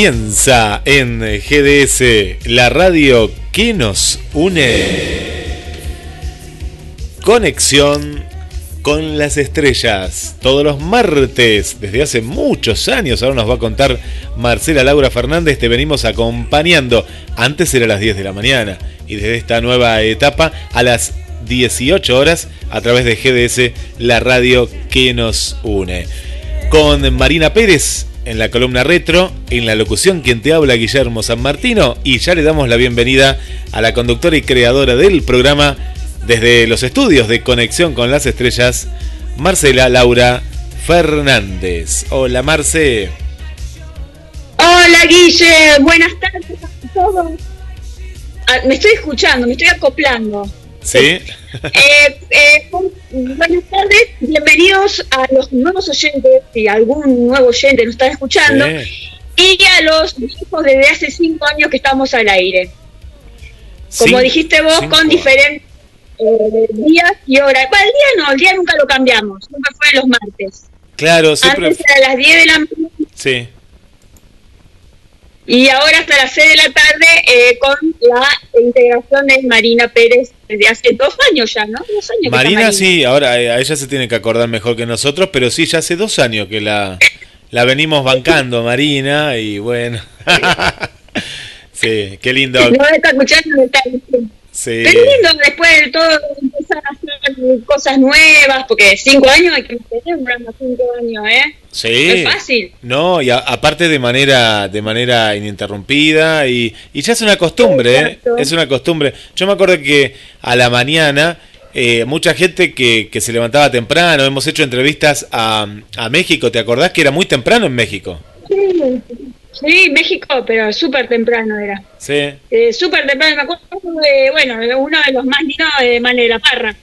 Comienza en GDS, la radio que nos une. Conexión con las estrellas. Todos los martes, desde hace muchos años, ahora nos va a contar Marcela Laura Fernández, te venimos acompañando. Antes era a las 10 de la mañana y desde esta nueva etapa a las 18 horas a través de GDS, la radio que nos une. Con Marina Pérez en la columna retro, en la locución quien te habla Guillermo San Martino y ya le damos la bienvenida a la conductora y creadora del programa desde los estudios de Conexión con las Estrellas, Marcela Laura Fernández. Hola Marce. Hola, Guille. Buenas tardes a todos. Ah, me estoy escuchando, me estoy acoplando. ¿Sí? Eh, eh, buenas tardes, bienvenidos a los nuevos oyentes, si algún nuevo oyente nos está escuchando, Sí. y a los hijos desde hace cinco años que estamos al aire. Como dijiste vos, cinco con diferentes eh, días y horas. Bueno, el día no, el día nunca lo cambiamos, siempre fue los martes. Claro, siempre. Antes era a las 10 de la mañana Sí. Y ahora hasta las 6 de la tarde eh, con la integración de Marina Pérez desde hace dos años ya, ¿no? Dos años Marina, sí, ahora eh, a ella se tiene que acordar mejor que nosotros, pero sí, ya hace dos años que la, la venimos bancando, Marina, y bueno. sí, qué lindo. No está escuchando, no está diciendo. Sí. Es lindo después de todo empezar a hacer cosas nuevas, porque cinco años hay que mantener un programa cinco años, ¿eh? No Sí. es fácil. No, y a- aparte de manera de manera ininterrumpida y, y ya es una costumbre, ¿eh? Es una costumbre. Yo me acuerdo que a la mañana eh, mucha gente que, que se levantaba temprano, hemos hecho entrevistas a, a México, ¿te acordás que era muy temprano en México? Sí, sí, México, pero súper temprano era. Sí. Eh, súper temprano, me acuerdo de, bueno, uno de los más lindos de Mane de la Parra.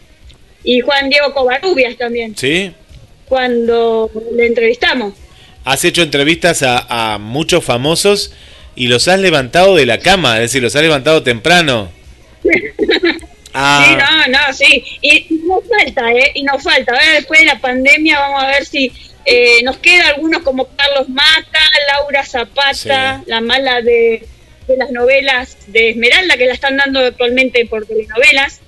Y Juan Diego Covarrubias también, ¿Sí? cuando le entrevistamos. Has hecho entrevistas a, a muchos famosos y los has levantado de la cama, es decir, los has levantado temprano. Ah, Sí, no, no, sí. Y, nos falta, ¿eh? Y nos falta. Ahora después de la pandemia vamos a ver si eh, nos queda algunos como Carlos Mata, Laura Zapata, la mala de, de las novelas de Esmeralda, que la están dando actualmente por telenovelas.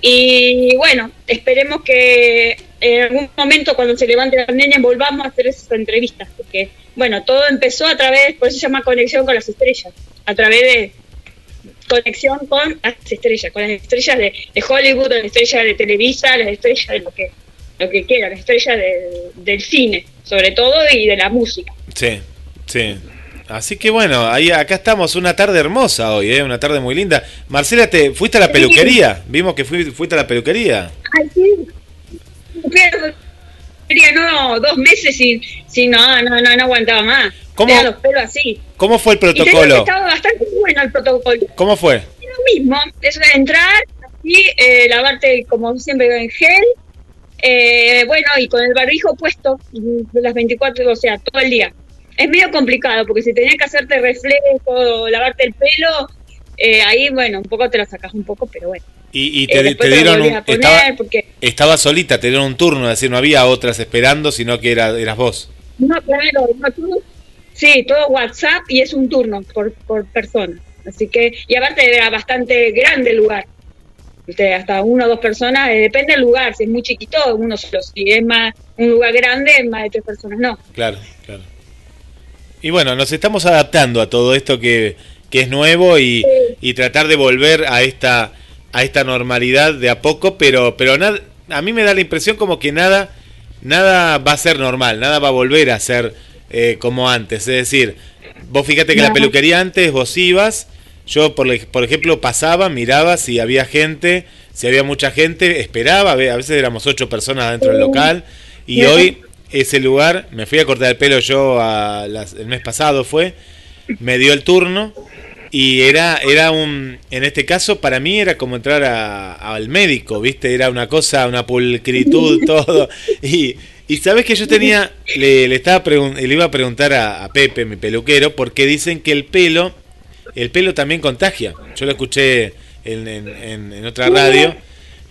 Y bueno, esperemos que en algún momento cuando se levante la pandemia volvamos a hacer esas entrevistas, porque bueno, todo empezó a través, por eso se llama conexión con las estrellas, a través de conexión con las estrellas, con las estrellas de, de Hollywood, las estrellas de Televisa, las estrellas de lo que, lo que quiera, la estrella de- del cine, sobre todo, y de la música. Sí, sí. Así que bueno, ahí acá estamos, una tarde hermosa hoy, ¿eh? una tarde muy linda. Marcela, ¿te fuiste a la peluquería? Vimos que fui- fuiste a la peluquería. Ay, sí. Pero, no, dos meses sin, sin no, no, no, no aguantaba más. ¿Cómo? Tenía los pelos así. ¿Cómo fue el Y protocolo? estaba bastante bueno el protocolo. ¿Cómo fue? Lo mismo, es entrar, así, eh, lavarte como siempre en gel, eh, bueno, y con el barbijo puesto las 24, o sea, todo el día. Es medio complicado, porque si tenías que hacerte reflejo, lavarte el pelo, eh, ahí, bueno, un poco te lo sacas un poco, pero bueno. Y, y Eh, te, dieron un, estaba, porque estaba solita, te dieron un turno, es decir, no había otras esperando, sino que era, eras vos. No, claro, no, tú- sí, todo WhatsApp y es un turno por, por persona. Así que, y aparte era bastante grande el lugar. Viste, hasta una o dos personas, eh, depende del lugar, si es muy chiquito, uno solo. Si es más un lugar grande, más de tres personas, no. Claro, claro. Y bueno, nos estamos adaptando a todo esto que, que es nuevo y, y tratar de volver a esta a esta normalidad de a poco, pero pero nada, a mí me da la impresión como que nada nada va a ser normal, nada va a volver a ser eh, como antes. Es decir, vos fíjate que la peluquería antes vos ibas, yo por, por ejemplo pasaba, miraba si había gente, si había mucha gente, esperaba, a ve- a veces éramos ocho personas dentro del local y hoy ese lugar, me fui a cortar el pelo yo a las- el mes pasado fue, me dio el turno y era, era un, en este caso para mí era como entrar a- al médico, ¿viste? Era una cosa, una pulcritud, todo. Y, y sabes que yo tenía, le, estaba le iba a preguntar a, Pepe, mi peluquero, porque dicen que el pelo, el pelo también contagia. Yo lo escuché en, en- en- en otra radio.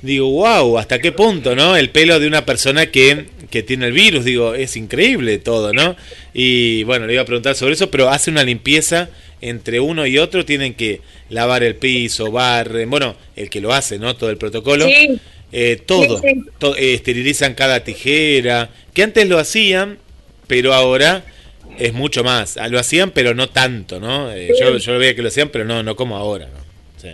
Digo, wow, ¿hasta qué punto, no? El pelo de una persona que, que tiene el virus, digo, es increíble todo, ¿no? Y bueno, le iba a preguntar sobre eso, pero hace una limpieza entre uno y otro, tienen que lavar el piso, barren, bueno, el que lo hace, ¿no? Todo el protocolo. Sí, Eh, todo, Sí, sí. to- eh, esterilizan cada tijera, que antes lo hacían, pero ahora es mucho más. Ah, Lo hacían, pero no tanto, ¿no? Eh, yo, yo veía que lo hacían, pero no, no como ahora, ¿no? Sí.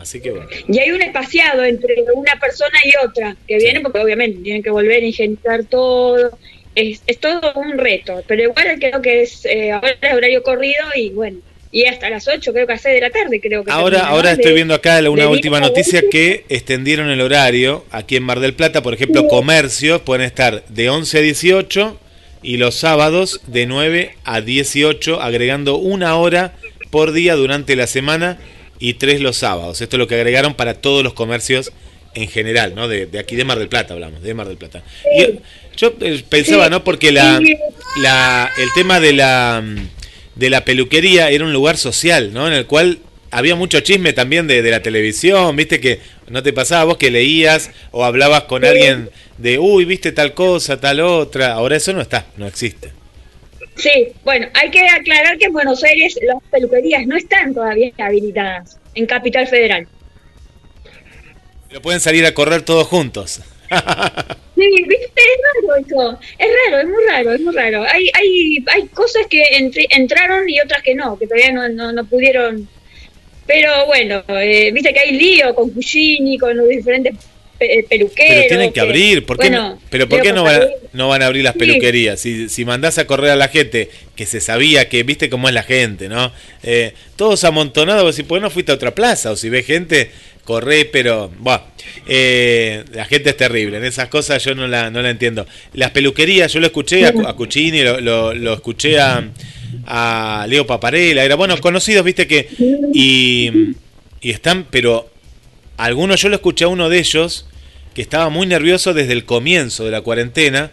Así que bueno. y hay un espaciado entre una persona y otra que viene porque obviamente tienen que volver a higienizar todo. Es, es todo un reto, pero igual creo que es eh, ahora es horario corrido y bueno, y hasta las 8 creo que a 6 de la tarde creo que Ahora, ahora estoy De- viendo acá una última 10 a noticia 11. que extendieron el horario. Aquí en Mar del Plata, por ejemplo, comercios pueden estar de 11 a 18 y los sábados de 9 a 18, agregando una hora por día durante la semana y tres los sábados. Esto es lo que agregaron para todos los comercios en general, ¿no? De, de aquí de Mar del Plata hablamos, de Mar del Plata. Y yo- yo eh, pensaba. ¿no? Porque la, la, el tema de la, mm, de la peluquería era un lugar social, ¿no? En el cual había mucho chisme también de, de la televisión, viste que no te pasaba vos que leías o hablabas con alguien de, uy, viste tal cosa, tal otra. Ahora eso no está, no existe. Sí, bueno, hay que aclarar que en Buenos Aires las peluquerías no están todavía habilitadas en Capital Federal. Pero pueden salir a correr todos juntos. Sí, viste, es raro eso, es raro, es muy raro, es muy raro. Hay, hay, hay cosas que entraron y otras que no, que todavía no, no, no pudieron. Pero bueno, eh, viste que hay lío con Cugini, con los diferentes pe- peluqueros. Pero tienen que abrir, ¿por qué, bueno, no, pero ¿por qué no van, a, no van a abrir las Sí. peluquerías? Si, si mandás a correr a la gente que se sabía que, viste cómo es la gente, ¿no? Eh, todos amontonados, decís, ¿por qué no fuiste a otra plaza? O si ves gente, corré, pero, bueno, eh, la gente es terrible, en esas cosas yo no la, no la entiendo. Las peluquerías, yo lo escuché a, a Cuccini, lo, lo, lo escuché a, Leo Paparela, era, bueno, conocidos, viste que, y, y están, pero algunos, yo lo escuché a uno de ellos, que estaba muy nervioso desde el comienzo de la cuarentena,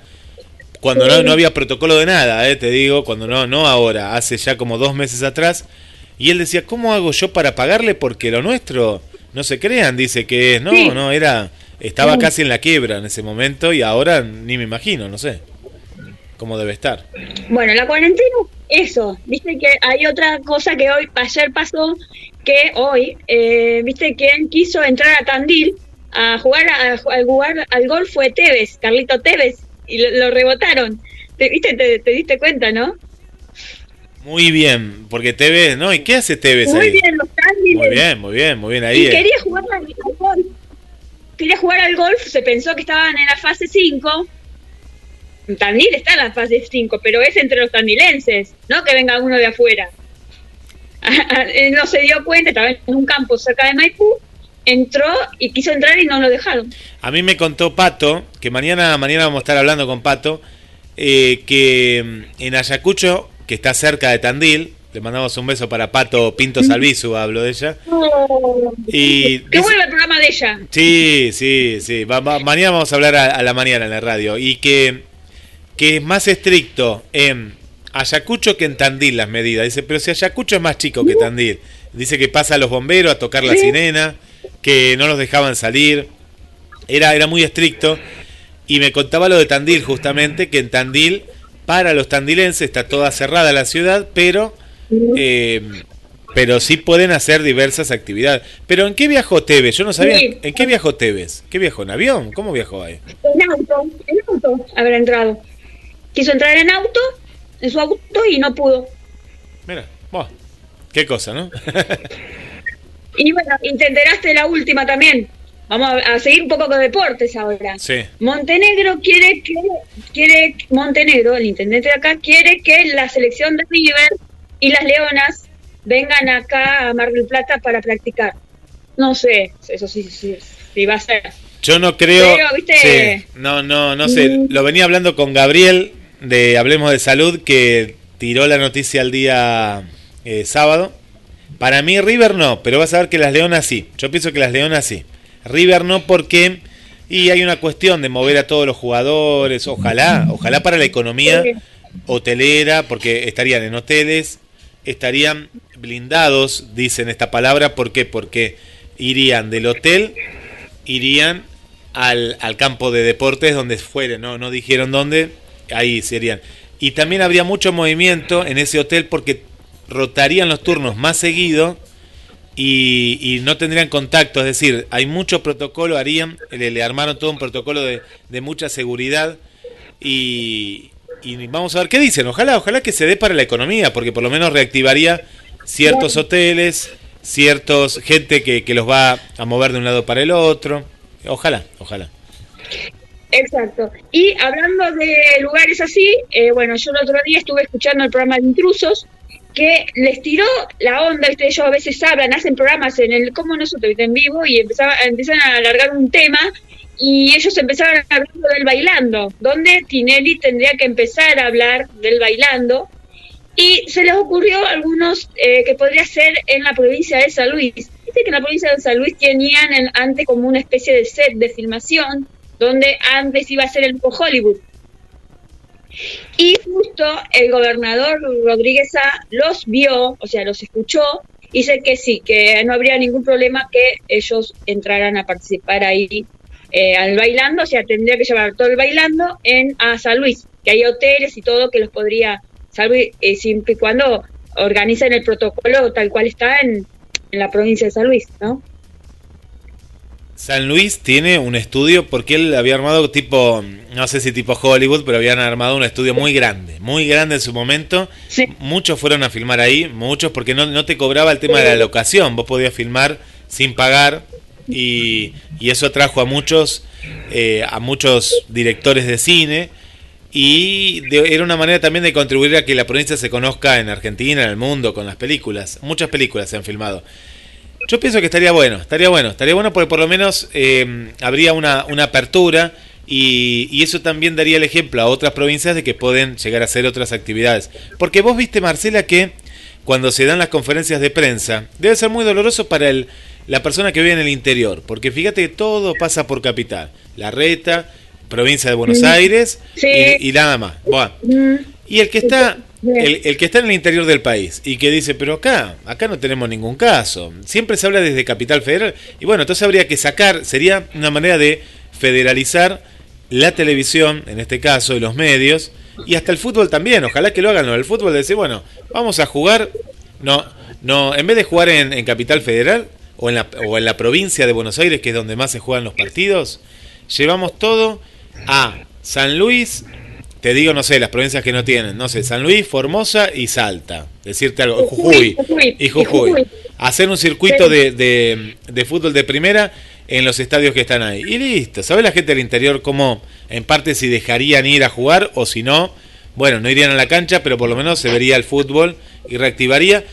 cuando no, no había protocolo de nada, eh, te digo, cuando no, no ahora, hace ya como dos meses atrás, y él decía, ¿cómo hago yo para pagarle? Porque lo nuestro, no se crean, dice que es, no, Sí. no, era, estaba Sí. casi en la quiebra en ese momento y ahora ni me imagino, no sé cómo debe estar. Bueno, la cuarentena, eso. Viste que hay otra cosa que hoy, ayer pasó, que hoy, eh, viste que él quiso entrar a Tandil a jugar, a, a jugar al golf fue Tevez, Carlito Tevez, y lo, lo rebotaron. Te, viste, te, te diste cuenta, ¿no? Muy bien, porque Tevez, ¿no? ¿Y qué hace Tevez Muy ahí? bien, los. Muy bien, muy bien, muy bien ahí. Y quería jugar al, al golf. quería jugar al golf, se pensó que estaban en la fase 5. Tandil está en la fase 5, pero es entre los tandilenses, no que venga uno de afuera. No se dio cuenta, estaba en un campo cerca de Maipú, entró y quiso entrar y no lo dejaron. A mí me contó Pato, que mañana, mañana vamos a estar hablando con Pato, eh, que mm, en Ayacucho, que está cerca de Tandil, le mandamos un beso para Pato Pinto Salvizu, hablo de ella. Y que vuelva el programa de ella. Sí, sí, sí. Va- va- mañana vamos a hablar a, a la mañana en la radio. Y que, que es más estricto en Ayacucho que en Tandil las medidas. Dice, pero si Ayacucho es más chico que Tandil. Dice que pasa a los bomberos a tocar la sirena, que no los dejaban salir. Era, era muy estricto. Y me contaba lo de Tandil, justamente, que en Tandil, para los tandilenses, está toda cerrada la ciudad, pero eh, pero sí pueden hacer diversas actividades. Pero ¿en qué viajó Tevez? Yo no sabía. Sí. ¿En qué viajó Tevez? ¿Qué viajó? ¿En avión? ¿Cómo viajó ahí? En auto, en auto habrá entrado. Quiso entrar en auto, en su auto y no pudo. Mira, qué cosa, ¿no? Y bueno, y te enteraste de la última también. Vamos a, a seguir un poco con deportes ahora. sí. Montenegro quiere que quiere Montenegro, el intendente de acá quiere que la selección de River y las Leonas vengan acá a Mar del Plata para practicar. No sé, eso sí, sí, sí va a ser. Yo no creo. Pero, ¿viste? Sí, no, no, no sé. Mm. Lo venía hablando con Gabriel de Hablemos de Salud, que tiró la noticia el día eh, sábado. Para mí, River no, pero vas a ver que las Leonas sí. Yo pienso que las Leonas sí. River no, porque. Y hay una cuestión de mover a todos los jugadores. Ojalá, ojalá para la economía hotelera, porque estarían en hoteles, estarían blindados, dicen esta palabra. ¿Por qué? Porque irían del hotel irían al, al campo de deportes donde fueren, ¿no? no dijeron dónde, ahí serían. Y también habría mucho movimiento en ese hotel porque rotarían los turnos más seguido y, y no tendrían contacto, es decir, hay mucho protocolo, harían, le, le armaron todo un protocolo de, de mucha seguridad y, y vamos a ver qué dicen, ojalá, ojalá que se dé para la economía, porque por lo menos reactivaría ciertos hoteles, ciertos gente que, que los va a mover de un lado para el otro. Ojalá, ojalá. Exacto. Y hablando de lugares así, eh, bueno, yo el otro día estuve escuchando el programa de Intrusos, que les tiró la onda, ¿viste? ellos a veces hablan, hacen programas en el, como nosotros, en vivo, y empezaban, empiezan a alargar un tema, y ellos empezaron hablando del bailando, donde Tinelli tendría que empezar a hablar del bailando, y se les ocurrió algunos eh, que podría ser en la provincia de San Luis. Viste que en la provincia de San Luis tenían en- antes como una especie de set de filmación, donde antes iba a ser el Hollywood. Y justo el gobernador Rodríguez A los vio, o sea, los escuchó, y dice que sí, que no habría ningún problema que ellos entraran a participar ahí eh, al bailando, o sea, tendría que llevar todo el bailando en a San Luis, que hay hoteles y todo que los podría salvo eh, siempre y cuando organicen el protocolo tal cual está en, en la provincia de San Luis, ¿no? San Luis tiene un estudio porque él había armado tipo, no sé si tipo Hollywood, pero habían armado un estudio muy grande, muy grande en su momento. Sí. Muchos fueron a filmar ahí, muchos porque no, no te cobraba el tema de la locación, vos podías filmar sin pagar y, y eso atrajo a muchos, eh, a muchos directores de cine y de- era una manera también de contribuir a que la provincia se conozca en Argentina, en el mundo, con las películas. Muchas películas se han filmado. Yo pienso que estaría bueno, estaría bueno, estaría bueno porque por lo menos eh, habría una, una apertura y, y eso también daría el ejemplo a otras provincias de que pueden llegar a hacer otras actividades. Porque vos viste, Marcela, que cuando se dan las conferencias de prensa, debe ser muy doloroso para el, la persona que vive en el interior, porque fíjate que todo pasa por capital. La Reta, provincia de Buenos Aires Sí. y, y nada más. Mm, Y el que está. El, que está en el interior del país y que dice, pero acá, acá no tenemos ningún caso. Siempre se habla desde Capital Federal. Y bueno, entonces habría que sacar, sería una manera de federalizar la televisión, en este caso, y los medios, y hasta el fútbol también. Ojalá que lo hagan, lo del fútbol, de decir, bueno, vamos a jugar, no, no, en vez de jugar en, en Capital Federal o en, la, o en la provincia de Buenos Aires, que es donde más se juegan los partidos, llevamos todo a San Luis, te digo, no sé, las provincias que no tienen, no sé, San Luis, Formosa y Salta. Decirte algo, Jujuy Jujuy, y Jujuy. Jujuy. Hacer un circuito Sí. de, de, de fútbol de primera en los estadios que están ahí. Y listo. ¿Sabe la gente del interior cómo, en parte, si dejarían ir a jugar o si no? Bueno, no irían a la cancha, pero por lo menos se vería el fútbol y reactivaría.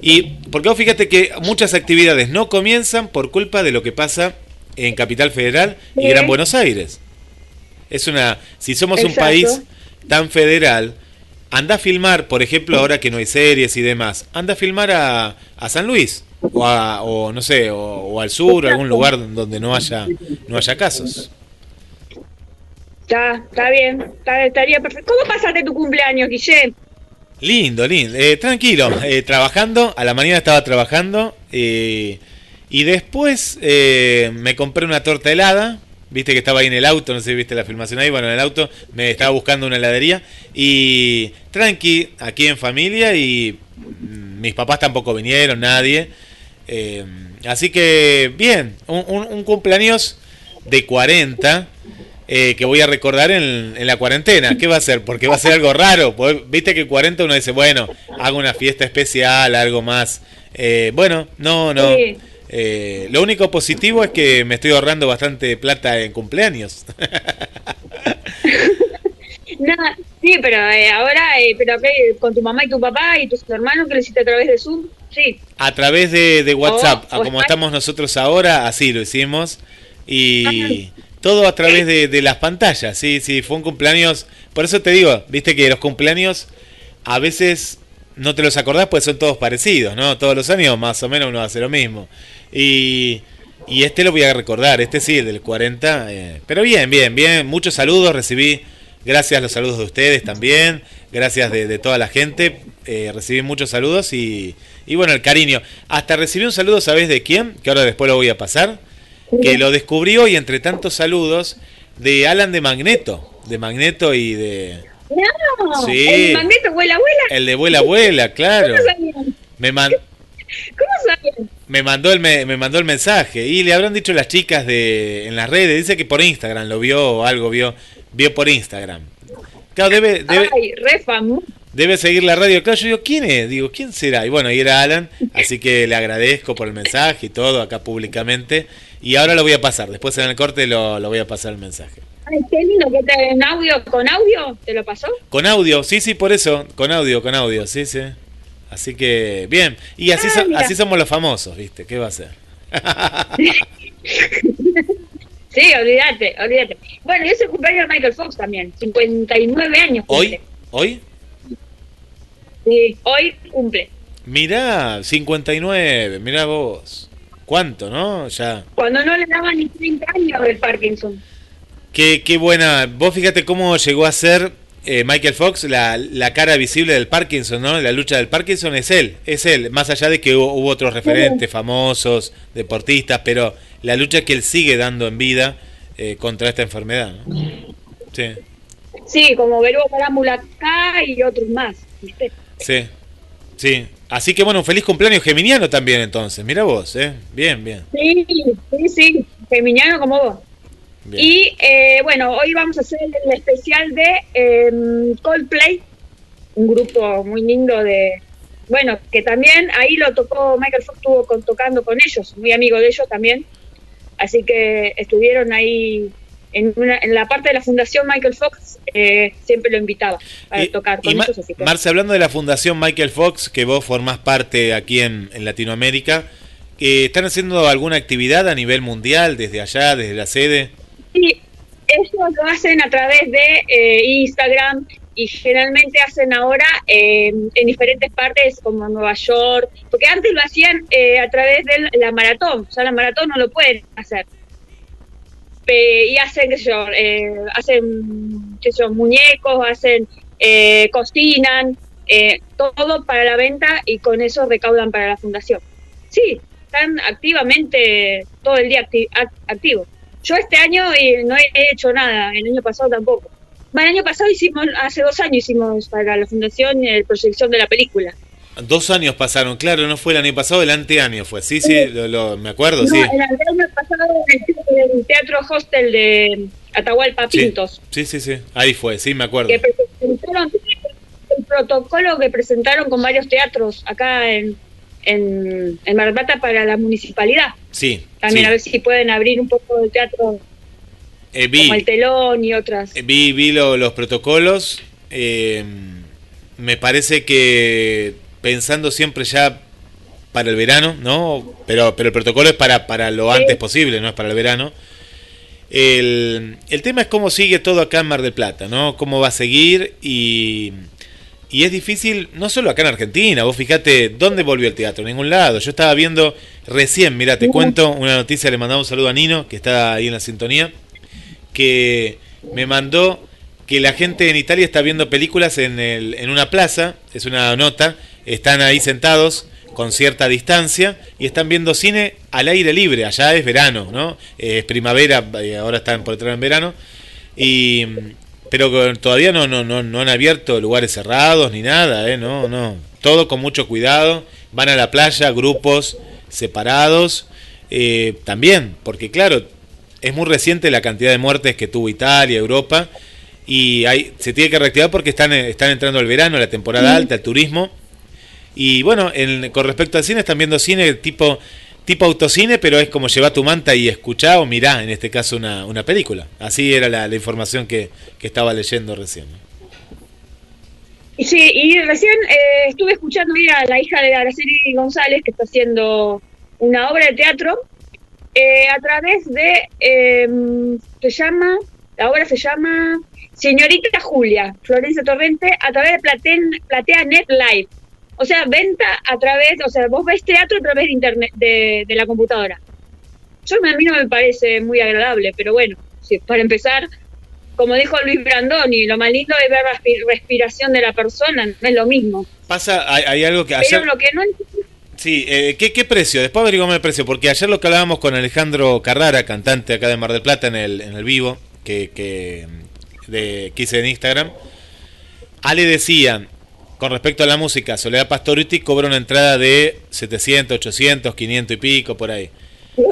Y porque vos fíjate que muchas actividades no comienzan por culpa de lo que pasa en Capital Federal y. Gran Buenos Aires. Es una, si somos un país tan federal, anda a filmar, por ejemplo, ahora que no hay series y demás, anda a filmar a, a San Luis o, a- o no sé, o, o al sur, algún lugar donde no haya no haya casos. Está, está bien, está- estaría perfecto. ¿Cómo pasaste tu cumpleaños, Guille? Lindo, lindo. Eh, tranquilo, eh, trabajando. A la mañana estaba trabajando. eh, y después me compré una torta helada. Viste que estaba ahí en el auto, no sé si viste la filmación ahí. Bueno, en el auto me estaba buscando una heladería. Y tranqui, aquí en familia. Y mis papás tampoco vinieron, nadie. Eh, así que, bien, un, cumpleaños de 40 eh, que voy a recordar en, la cuarentena. ¿Qué va a ser? Porque va a ser algo raro. porque Viste que 40 uno dice, bueno, hago una fiesta especial, algo más. Eh, bueno, no, no. Eh, lo único positivo es que me estoy ahorrando bastante plata en cumpleaños. Nada, sí, pero eh, ahora, eh, pero ¿qué? con tu mamá y tu papá y tus hermanos que lo hiciste a través de Zoom, sí. A través de, de WhatsApp, O- como Skype. estamos nosotros ahora, así lo hicimos. Y todo a través de, de las pantallas, sí, sí, fue un cumpleaños. Por eso te digo, viste que los cumpleaños a veces no te los acordás, pues son todos parecidos, ¿no? Todos los años más o menos uno hace lo mismo. Y, y este lo voy a recordar, este sí, el del 40. eh, pero bien, bien, bien, muchos saludos recibí. Gracias los saludos de ustedes también. Gracias de, de toda la gente. eh, recibí muchos saludos y, y bueno, el cariño. Hasta recibí un saludo, ¿sabes de quién? Que ahora después lo voy a pasar. Que lo descubrí hoy entre tantos saludos de Alan de Magneto. De Magneto y de... No, Sí. el magneto, abuela, abuela. El de Vuela Abuela, claro. ¿Cómo sabían? Me, man- ¿Cómo sabían? Me, mandó el me, me mandó el mensaje. Y le habrán dicho las chicas de en las redes. Dice que por Instagram lo vio o algo vio. Vio por Instagram. Claro, debe, debe, Ay, debe seguir la radio. Claro, yo digo, ¿quién es? Digo, ¿quién será? Y bueno, y era Alan, así que le agradezco por el mensaje y todo acá públicamente. Y ahora lo voy a pasar, después en el corte lo, lo voy a pasar el mensaje. Ay, qué lindo que te en audio, con audio, ¿te lo pasó? Con audio, sí, sí, por eso, con audio, con audio, sí, sí. Así que, bien. Y así, Ah, so- así somos los famosos, ¿viste? ¿Qué va a ser? Sí, olvídate, olvídate. Bueno, y es el cumpleaños de Michael Fox también, 59 años. ¿Hoy? cumple. ¿Hoy? Sí, hoy cumple. Mirá, 59, mirá vos. ¿Cuánto, no? Ya. Cuando no le daban ni 30 años del Parkinson. Qué, qué buena. Vos fíjate cómo llegó a ser eh, Michael Fox la, la cara visible del Parkinson, ¿no? La lucha del Parkinson es él, es él. Más allá de que hubo, hubo otros referentes famosos, deportistas, pero la lucha que él sigue dando en vida eh, contra esta enfermedad, ¿no? Sí, Sí, como Verugo Parámbula acá y otros más, ¿viste? sí, sí. Así que bueno, un feliz cumpleaños geminiano también entonces. Mira vos, ¿eh? Bien, bien. Sí, sí, sí, feminiano como vos. Bien. Y eh, bueno, hoy vamos a hacer el especial de eh, Coldplay, un grupo muy lindo de, bueno, que también ahí lo tocó, Michael Fox estuvo con- tocando con ellos, muy amigo de ellos también, así que estuvieron ahí en, una, en la parte de la fundación Michael Fox, eh, siempre lo invitaba Y- tocar con ellos, así que... Marce, hablando de la Fundación Michael Fox, que vos formás parte aquí en, en Latinoamérica, eh, ¿están haciendo alguna actividad a nivel mundial desde allá, desde la sede? Eso lo hacen a través de eh, Instagram y generalmente hacen ahora eh, en diferentes partes como Nueva York, porque antes lo hacían eh, a través de la maratón, o sea, la maratón no lo pueden hacer. Y hacen, qué sé yo, eh, hacen, qué sé yo, muñecos, hacen, eh, cocinan, todo para la venta y con eso recaudan para la fundación. Sí, están activamente todo el día acti- ac- activos. Yo este año eh, no he hecho nada, el año pasado tampoco. Bueno, el año pasado hicimos, hace dos años hicimos para la fundación eh, proyección de la película. Dos años pasaron, claro, no fue el año pasado, el anteaño fue. Sí, sí, lo, lo- me acuerdo, No, sí. el año pasado en el Teatro Hostel de Atahualpa Sí, Pintos, sí, sí, sí, ahí fue, sí, me acuerdo. que presentaron el protocolo que presentaron con varios teatros acá en, en, en Mar del Plata para la municipalidad. Sí. También sí. a ver si pueden abrir un poco el teatro Eh, vi, como el telón y otras. eh, vi, vi lo- los protocolos. eh, me parece que pensando siempre ya para el verano, ¿no? Pero, pero el protocolo es para, para lo Sí. antes posible, no es para el verano. El, el tema es cómo sigue todo acá en Mar del Plata, ¿no? Cómo va a seguir y, y es difícil, no solo acá en Argentina, vos fíjate, ¿dónde volvió el teatro? En ningún lado. Yo estaba viendo recién, mira, te cuento una noticia, le mandamos un saludo a Nino, que está ahí en la sintonía, que me mandó que la gente en Italia está viendo películas en, el, en una plaza, es una nota, están ahí sentados con cierta distancia y están viendo cine al aire libre, allá es verano, ¿no? Es primavera, eh, ahora están por entrar en verano, y, pero todavía no, no, no, no han abierto lugares cerrados ni nada, ¿eh? No, no, todo con mucho cuidado, van a la playa, grupos separados, eh, también, porque claro, es muy reciente la cantidad de muertes que tuvo Italia, Europa, y hay, se tiene que reactivar porque están, eh, están entrando el verano, la temporada alta, el turismo. Y bueno, en- con respecto al cine, están viendo cine tipo, tipo autocine, pero es como llevar tu manta y escuchar o mirá, en este caso, una, una película. Así era la, información que, que estaba leyendo recién. sí, y recién eh, estuve escuchando a la hija de Araceli González, que está haciendo una obra de teatro, eh, a través de, eh, se llama, la obra se llama Señorita Julia, Florencia Torrente, a través de Platea Net Live. O sea, venta a través, o sea, vos ves teatro a través de internet, de, de la computadora. Yo a mí no me parece muy agradable, pero bueno, sí, para empezar, como dijo Luis Brandoni, lo más lindo es ver la respi- respiración de la persona, no es lo mismo. Pasa, hay, hay algo que ayer... Pero lo que no Sí, eh, ¿qué, ¿qué precio? Después averiguamos el precio, porque ayer lo que hablábamos con Alejandro Carrara, cantante acá de Mar del Plata en el, en el vivo, que, que, de, que hice en Instagram, Ale decía, con respecto a la música, Soledad Pastoruti cobra una entrada de 700, 800, 500 y pico, por ahí.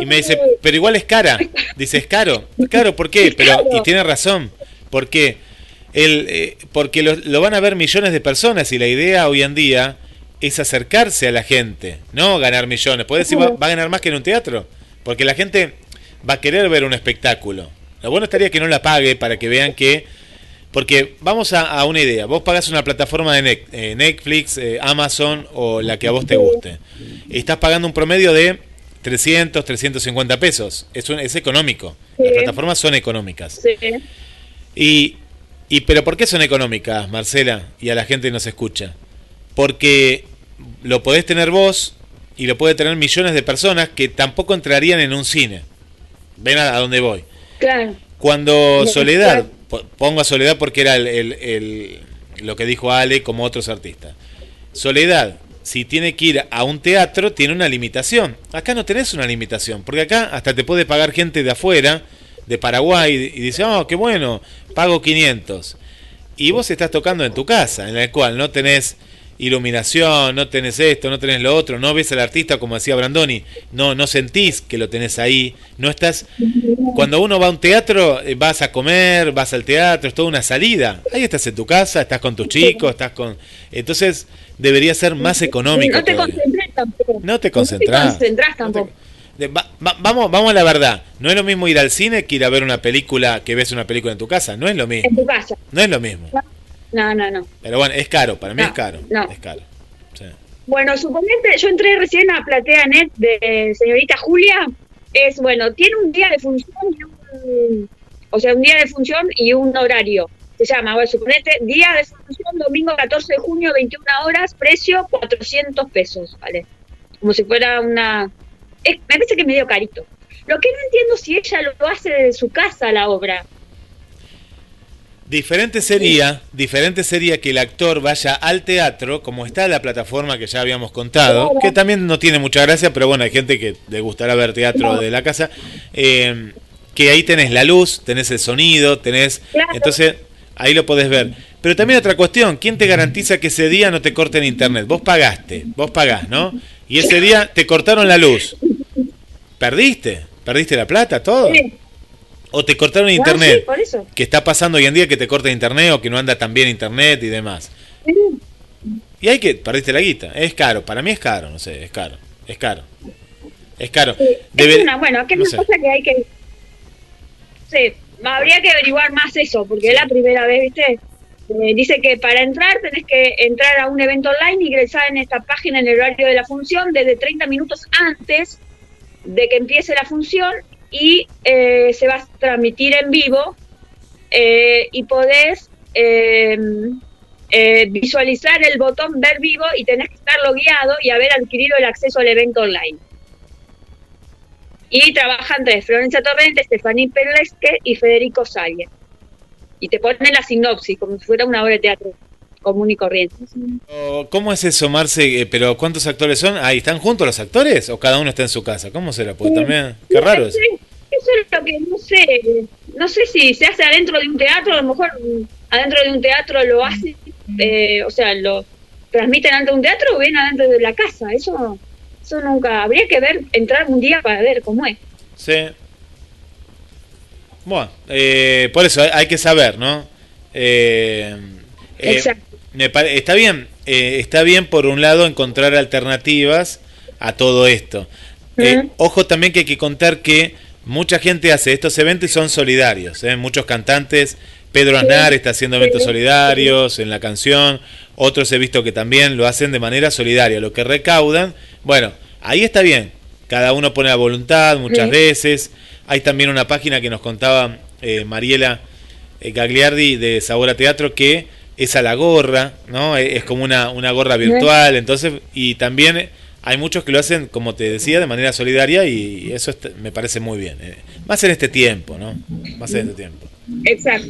Y me dice, pero igual es cara. Dice, es caro. Claro, ¿por qué? Pero, y tiene razón. ¿Por qué? El, eh, porque lo, lo van a ver millones de personas y la idea hoy en día es acercarse a la gente, no ganar millones. Puedes decir, va, va a ganar más que en un teatro, porque la gente va a querer ver un espectáculo. Lo bueno estaría que no la pague para que vean que... Porque vamos a, a una idea, vos pagás una plataforma de eh, Netflix, eh, Amazon o la que a vos te guste. Y estás pagando un promedio de 300, 350 pesos. Es, un- es económico. Las plataformas son económicas. Sí. Y, y pero ¿por qué son económicas, Marcela? Y a la gente nos escucha. Porque lo podés tener vos y lo puede tener millones de personas que tampoco entrarían en un cine. Ven a, a dónde voy. Claro. Cuando Soledad, pongo a Soledad porque era el, el- lo que dijo Ale como otros artistas. Soledad, si tiene que ir a un teatro, tiene una limitación. Acá no tenés una limitación, porque acá hasta te puede pagar gente de afuera, de Paraguay, y dice, oh, qué bueno, pago 500. Y vos estás tocando en tu casa, en la cual no tenés iluminación, no tenés esto, no tenés lo otro, no ves al artista como decía Brandoni, no, no sentís que lo tenés ahí, no estás... Cuando uno va a un teatro, eh, vas a comer, vas al teatro, es toda una salida. Ahí estás en tu casa, estás con tus chicos, estás con... Entonces debería ser más económico. no te todavía. concentrás tampoco. No te concentrás. No te concentrás No te- tampoco. va- va- vamos, vamos a la verdad. No es lo mismo ir al cine que ir a ver una película que ves una película en tu casa. No es lo En mismo. tu casa. No es lo mismo. No, no, no. Pero bueno, es caro. Para mí No, es caro. no. Es caro. Sí. Bueno, suponete, yo entré recién a Platea Net de señorita Julia. Es, bueno, tiene un día de función y un. O sea, un día de función y un horario. Se llama, bueno, suponete, día de función, domingo 14 de junio, 21 horas, precio 400 pesos, ¿vale? Como si fuera una. es- me parece que es medio carito. Lo que no entiendo si ella lo hace desde su casa, la obra. Diferente sería, diferente sería que el actor vaya al teatro, como está la plataforma que ya habíamos contado, Claro. que también no tiene mucha gracia, pero bueno, hay gente que le gustará ver teatro de la casa, eh, que ahí tenés la luz, tenés el sonido, tenés... Claro. Entonces, ahí lo podés ver. Pero también otra cuestión, ¿quién te garantiza que ese día no te corten internet? Vos pagaste, vos pagás, ¿no? Y ese día te cortaron la luz. ¿Perdiste? ¿Perdiste la plata, todo? Sí. ¿O te cortaron Ah, internet? sí, por eso. que está pasando hoy en día que te corta internet o que no anda tan bien internet y demás. Sí. Y hay que, perdiste la guita, es caro, para mí es caro, no sé, es caro, es caro. Es caro. Sí, Debe- es una, bueno, que es no una cosa que hay que. Sí, habría que averiguar más eso, porque es la primera vez, ¿viste? Eh, dice que para entrar tenés que entrar a un evento online, ingresar en esta página en el horario de la función desde 30 minutos antes de que empiece la función y eh, se va a transmitir en vivo eh, y podés eh, eh, visualizar el botón ver vivo y tenés que estar logueado y haber adquirido el acceso al evento online. Y trabajan tres, Florencia Torrente, Estefaní Perlesque y Federico Salle. Y te ponen la sinopsis, como si fuera una obra de teatro común y corriente. ¿Cómo es eso, Marce? Eh, ¿Pero cuántos actores son? Ahí, ¿están juntos los actores o cada uno está en su casa? ¿Cómo será? Porque también, qué raro Eso es lo que no sé. No sé si se hace adentro de un teatro, a lo mejor adentro de un teatro lo hacen, eh, o sea, lo transmiten adentro de un teatro o bien adentro de la casa. Eso, eso nunca. Habría que ver, entrar un día para ver cómo es. Sí. Bueno, eh, por eso hay, hay que saber, ¿no? Eh, eh, Exacto. Me pare- está bien, eh, está bien por un lado encontrar alternativas a todo esto. Eh, ojo también que hay que contar que mucha gente hace estos eventos y son solidarios. ¿eh? Muchos cantantes, Pedro. Aznar está haciendo eventos solidarios en la canción, otros he visto que también lo hacen de manera solidaria. Lo que recaudan, bueno, ahí está bien. Cada uno pone la voluntad muchas veces. Hay también una página que nos contaba eh, Mariela Gagliardi de Sabor a Teatro que es a la gorra, ¿no? Es como una, una gorra virtual, entonces, y también hay muchos que lo hacen, como te decía, de manera solidaria y eso me parece muy bien. eh. Más en este tiempo, ¿no? Más en este tiempo. Exacto.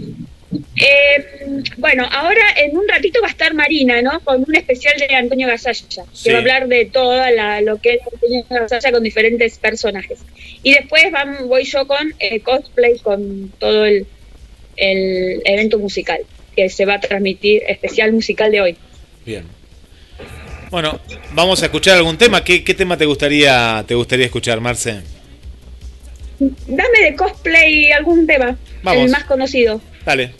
Eh, bueno, ahora en un ratito va a estar Marina, ¿no? Con un especial de Antonio Gasalla, Sí. que va a hablar de toda la, lo que es Antonio Gasalla con diferentes personajes. Y después vam- voy yo con eh, cosplay, con todo el, el evento musical, que se va a transmitir, especial musical de hoy. Bien. Bueno, vamos a escuchar algún tema. ¿Qué, qué tema te gustaría, te gustaría escuchar, Marce? Dame de cosplay algún tema, Vamos. el más conocido. Dale.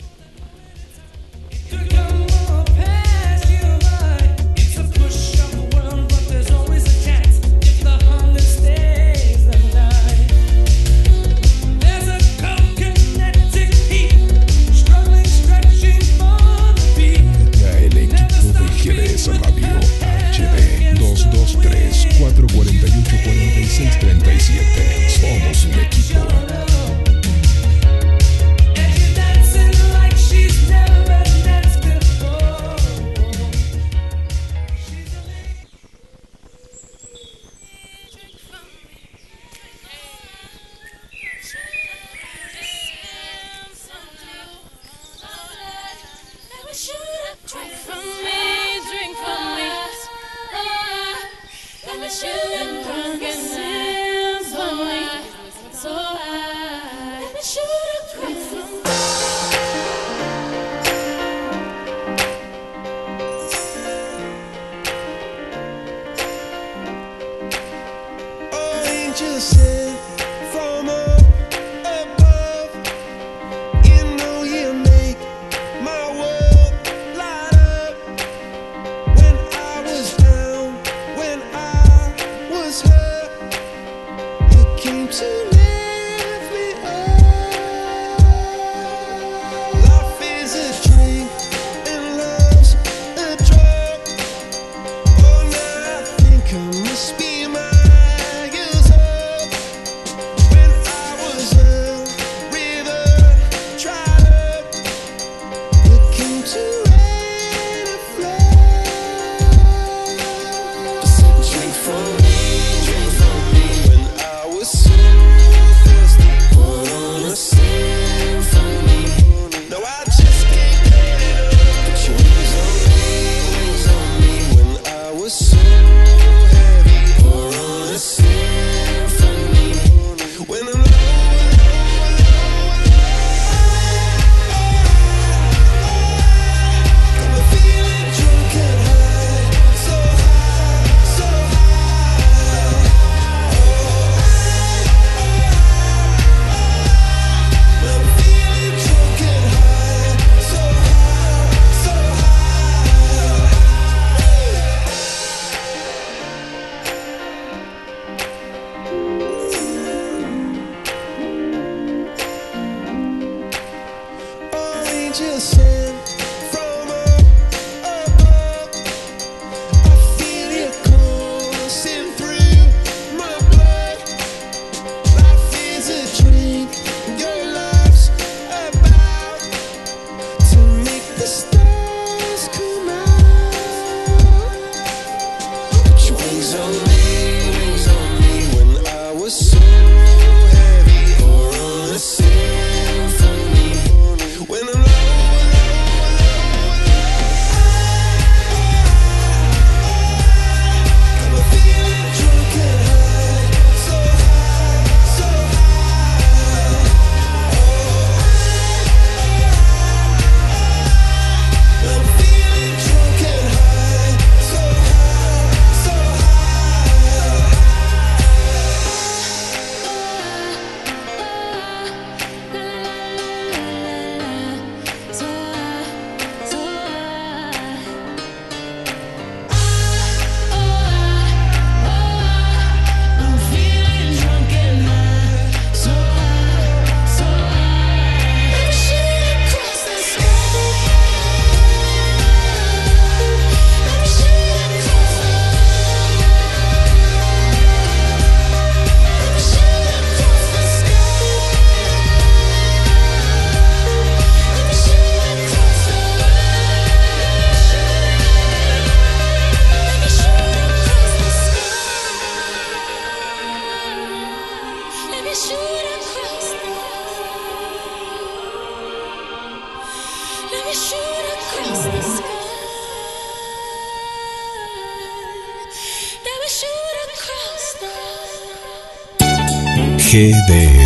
223-448-4637. Somos un equipo.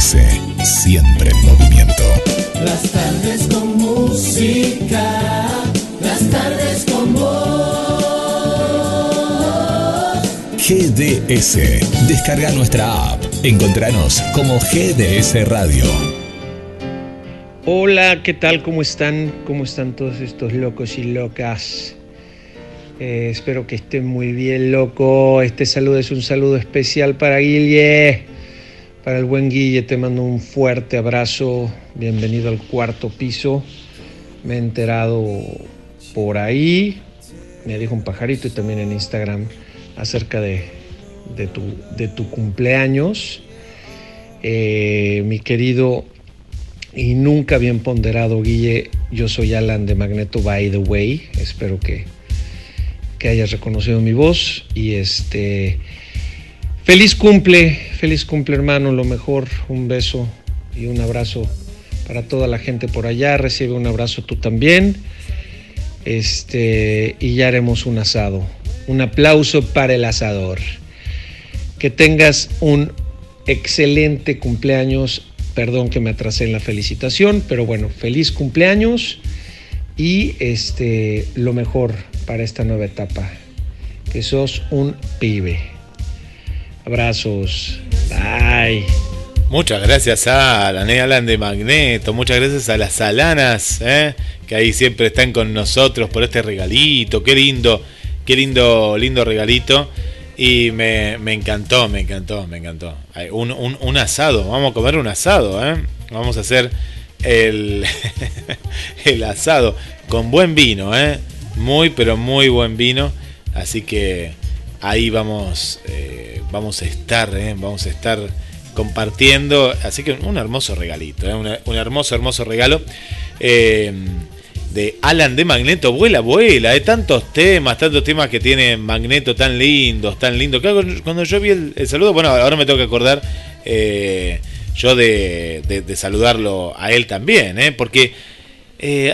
Siempre en movimiento. Las tardes con música, las tardes con voz. GDS, descarga nuestra app. Encontranos como GDS Radio. Hola, ¿qué tal? ¿Cómo están? ¿Cómo están todos estos locos y locas? Eh, espero que estén muy bien, loco. Este saludo es un saludo especial para Guille. Para el buen Guille te mando un fuerte abrazo. Bienvenido al cuarto piso. Me he enterado por ahí, me dijo un pajarito y también en Instagram acerca de, de tu, de tu cumpleaños. Eh, mi querido y nunca bien ponderado, Guille. Yo soy Alan de Magneto By the Way. Espero que, que hayas reconocido mi voz. Y este. Feliz cumple, feliz cumple, hermano. Lo mejor, un beso y un abrazo para toda la gente por allá. Recibe un abrazo tú también. Este. Y ya haremos un asado. Un aplauso para el asador. Que tengas un excelente cumpleaños. Perdón que me atrasé en la felicitación, pero bueno, feliz cumpleaños y este lo mejor para esta nueva etapa. Que sos un pibe. Abrazos. Bye. Muchas gracias a la Alan de Magneto, muchas gracias a las Alanas, ¿eh? que ahí siempre están con nosotros por este regalito, qué lindo, qué lindo, lindo regalito. Y me, me encantó, me encantó, me encantó. Un, un- un asado, vamos a comer un asado, ¿eh? Vamos a hacer el, el asado con buen vino, ¿eh? Muy, pero muy buen vino. Así que ahí vamos, eh, vamos a estar, ¿eh? Vamos a estar compartiendo. Así que un hermoso regalito, ¿eh? Un hermoso, hermoso regalo. de Alan de Magneto, vuela, vuela, de tantos temas, tantos temas que tiene Magneto tan lindos, tan lindos. Claro, cuando yo vi el, saludo, bueno, ahora me tengo que acordar yo de, saludarlo a él también, porque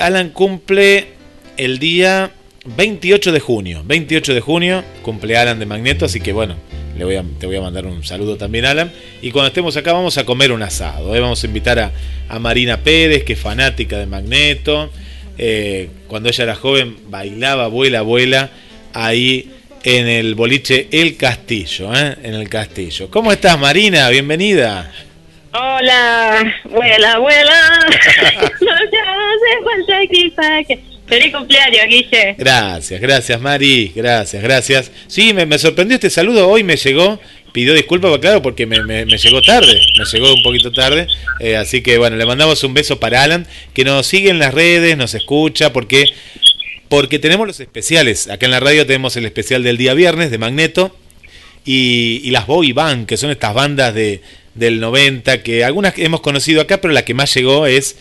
Alan cumple el día 28 de junio. 28 de junio cumple Alan de Magneto, así que bueno, le voy a, te voy a mandar un saludo también, Alan. Y cuando estemos acá vamos a comer un asado. ¿eh? Vamos a invitar a, a Marina Pérez, que es fanática de Magneto. Eh, cuando ella era joven bailaba, vuela, vuela, ahí en el boliche El Castillo, ¿eh? en el Castillo. ¿Cómo estás, Marina? Bienvenida. Hola, vuela, vuela. no te hace falta equipaje. Feliz cumpleaños, Guille. Gracias, gracias Mari, gracias, gracias. Sí, me, sorprendió este saludo, hoy me llegó pidió disculpas, claro, porque me, me- me llegó tarde, me llegó un poquito tarde. eh, así que bueno, le mandamos un beso para Alan, que nos sigue en las redes, nos escucha, porque, porque tenemos los especiales. Acá en la radio tenemos el especial del día viernes de Magneto y, y las boy band, que son estas bandas de, del 90, que algunas hemos conocido acá, pero la que más llegó es,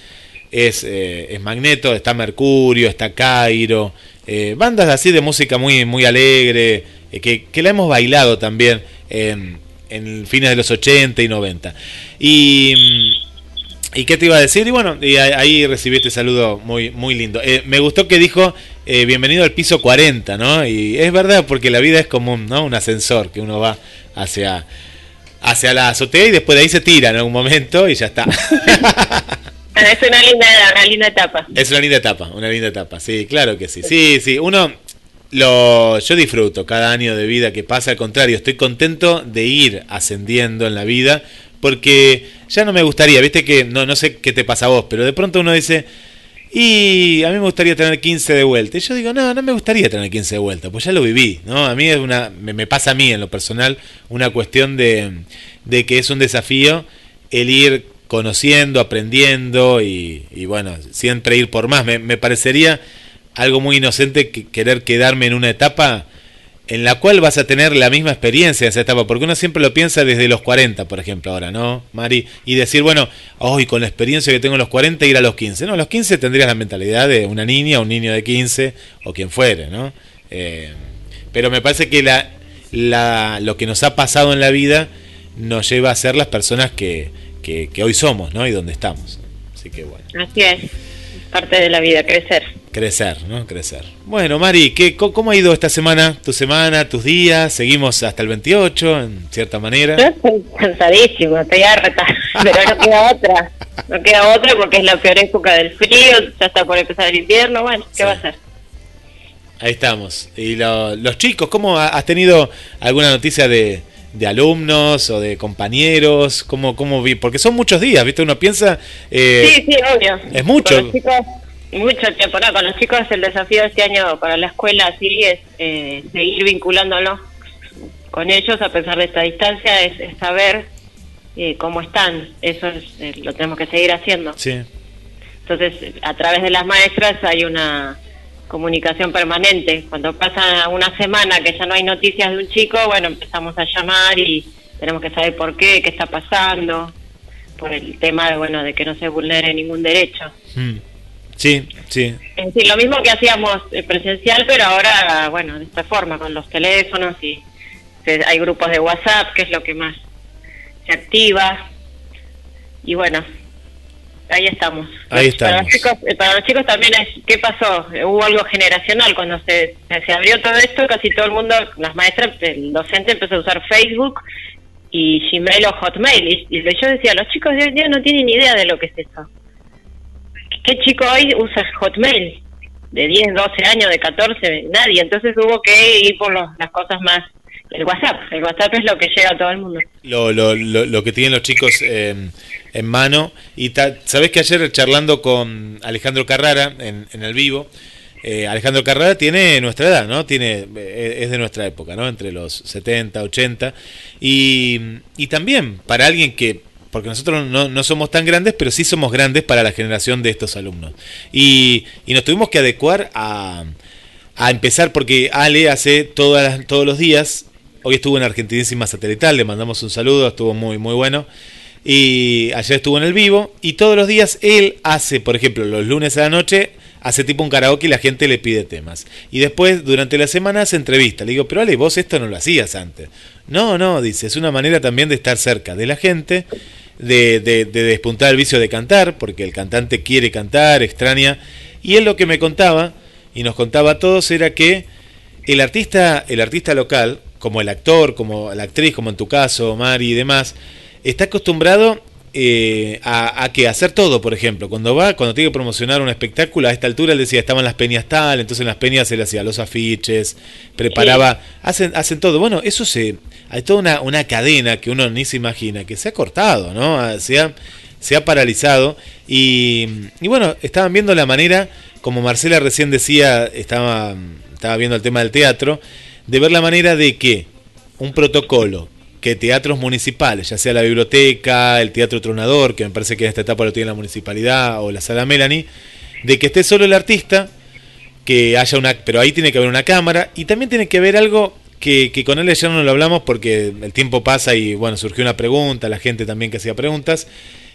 es, eh, es Magneto, está Mercurio, está Cairo, eh, bandas así de música muy, muy alegre, eh, que, que la hemos bailado también en, fines de los 80 y 90. Y... mm, ¿Y qué te iba a decir? Y bueno, y ahí- recibí este saludo muy, muy lindo. Me gustó que dijo, bienvenido al piso 40, ¿no? Y es verdad, porque la vida es como un, ¿no? un ascensor, que uno va hacia, hacia la azotea y después de ahí se tira en algún momento y ya está. Es una linda, una linda etapa. es una linda etapa, una linda etapa, sí, claro que sí. Sí, sí, uno... Lo, yo disfruto cada año de vida que pasa, al contrario, estoy contento de ir ascendiendo en la vida, porque ya no me gustaría, viste que no, no sé qué te pasa a vos, pero de pronto uno dice, y a mí me gustaría tener 15 de vuelta. Y yo digo, no, no me gustaría tener 15 de vuelta, pues ya lo viví, ¿no? A mí es una, me, me pasa a mí en lo personal una cuestión de, de que es un desafío el ir conociendo, aprendiendo y, bueno, siempre ir por más. Me, me parecería algo muy inocente que querer quedarme en una etapa en la cual vas a tener la misma experiencia en esa etapa, porque uno siempre lo piensa desde los 40, por ejemplo, ahora, ¿no, Mari? Y decir, bueno, hoy con la experiencia que tengo en los 40, ir a los 15. No, a los 15 tendrías la mentalidad de una niña, un niño de 15, o quien fuere, ¿no? Eh, pero me parece que la, la, lo que nos ha pasado en la vida nos lleva a ser las personas que, que, que hoy somos, ¿no? Y donde estamos. Así que bueno. Así es. Parte de la vida, crecer. Crecer, ¿no? Crecer. Bueno, Mari, ¿qué, ¿cómo ha ido esta semana? ¿Tu semana, tus días? ¿Seguimos hasta el 28, en cierta manera? Yo estoy cansadísimo, estoy harta, pero no queda otra. No queda otra porque es la peor época del frío, ya está por empezar el invierno, bueno, ¿qué Sí. va a ser? Ahí estamos. ¿Y lo- los chicos, cómo ha- has tenido alguna noticia de, de alumnos o de compañeros? ¿Cómo, cómo vi? Porque son muchos días, ¿viste? Uno piensa... eh, sí, sí, obvio. es mucho. Con los chicos, mucho tiempo, no, con los chicos el desafío de este año para la escuela sí es eh, seguir vinculándonos con ellos a pesar de esta distancia, es, es saber eh, cómo están, eso es, eh, lo tenemos que seguir haciendo. Sí. Entonces, a través de las maestras hay una comunicación permanente. Cuando pasa una semana que ya no hay noticias de un chico, bueno, empezamos a llamar y tenemos que saber por qué, qué está pasando, por el tema de, bueno, de que no se vulnere ningún derecho. Mm. Sí, sí. Es decir, lo mismo que hacíamos eh, presencial, pero ahora, bueno, de esta forma, con los teléfonos y hay grupos de WhatsApp, que es lo que más se activa. Y bueno, ahí estamos. Ahí Para estamos. los chicos, eh, para los chicos también es, ¿qué pasó? Hubo algo generacional. Cuando se, se abrió todo esto, casi todo el mundo, las maestras, el docente empezó a usar Facebook y Gmail o Hotmail. Y, y yo decía, los chicos de hoy día no tienen idea de lo que es eso. ¿Qué chico hoy usa Hotmail? De 10, 12 años, de 14, nadie. Entonces hubo que ir por los- las cosas más. El WhatsApp. El WhatsApp es lo que llega a todo el mundo. lo, lo, lo, lo que tienen los chicos eh, en mano. Y ta- sabés que ayer charlando con Alejandro Carrara en, en el vivo, eh, Alejandro Carrara tiene nuestra edad, ¿no? Tiene, eh, es de nuestra época, ¿no? Entre los 70, 80. Y, y también para alguien que, porque nosotros no, no somos tan grandes, pero sí somos grandes para la generación de estos alumnos. Y, y nos tuvimos que adecuar a, a empezar porque Ale hace todas todos los días, hoy estuvo en Argentinísima Satelital, le mandamos un saludo, estuvo muy muy bueno. Y ayer estuvo en el vivo y todos los días él hace, por ejemplo, los lunes a la noche, hace tipo un karaoke y la gente le pide temas. Y después, durante la semana, hace entrevista. Le digo, pero Ale, vos esto no lo hacías antes. No, no, dice, es una manera también de estar cerca de la gente, de, de, de despuntar el vicio de cantar, porque el cantante quiere cantar, extraña. Y él lo que me contaba, y nos contaba a todos, era que el artista, el artista local, como el actor, como la actriz, como en tu caso, Mari y demás, está acostumbrado eh, a, a que hacer todo, por ejemplo. Cuando va, cuando tiene que promocionar un espectáculo, a esta altura él decía, estaban las peñas tal, entonces en las peñas él hacía los afiches, preparaba, hacen, hacen todo. Bueno, eso se, hay toda una, una cadena que uno ni se imagina, que se ha cortado, ¿no? Ah, Se ha, se ha paralizado y, y bueno, estaban viendo la manera, como Marcela recién decía, estaba, estaba viendo el tema del teatro, de ver la manera de que un protocolo que teatros municipales, ya sea la biblioteca, el Teatro Tronador, que me parece que en esta etapa lo tiene la municipalidad, o la Sala Melanie, de que esté solo el artista, que haya una, pero ahí tiene que haber una cámara, y también tiene que haber algo que, que con él ya no lo hablamos porque el tiempo pasa y bueno, surgió una pregunta, la gente también que hacía preguntas,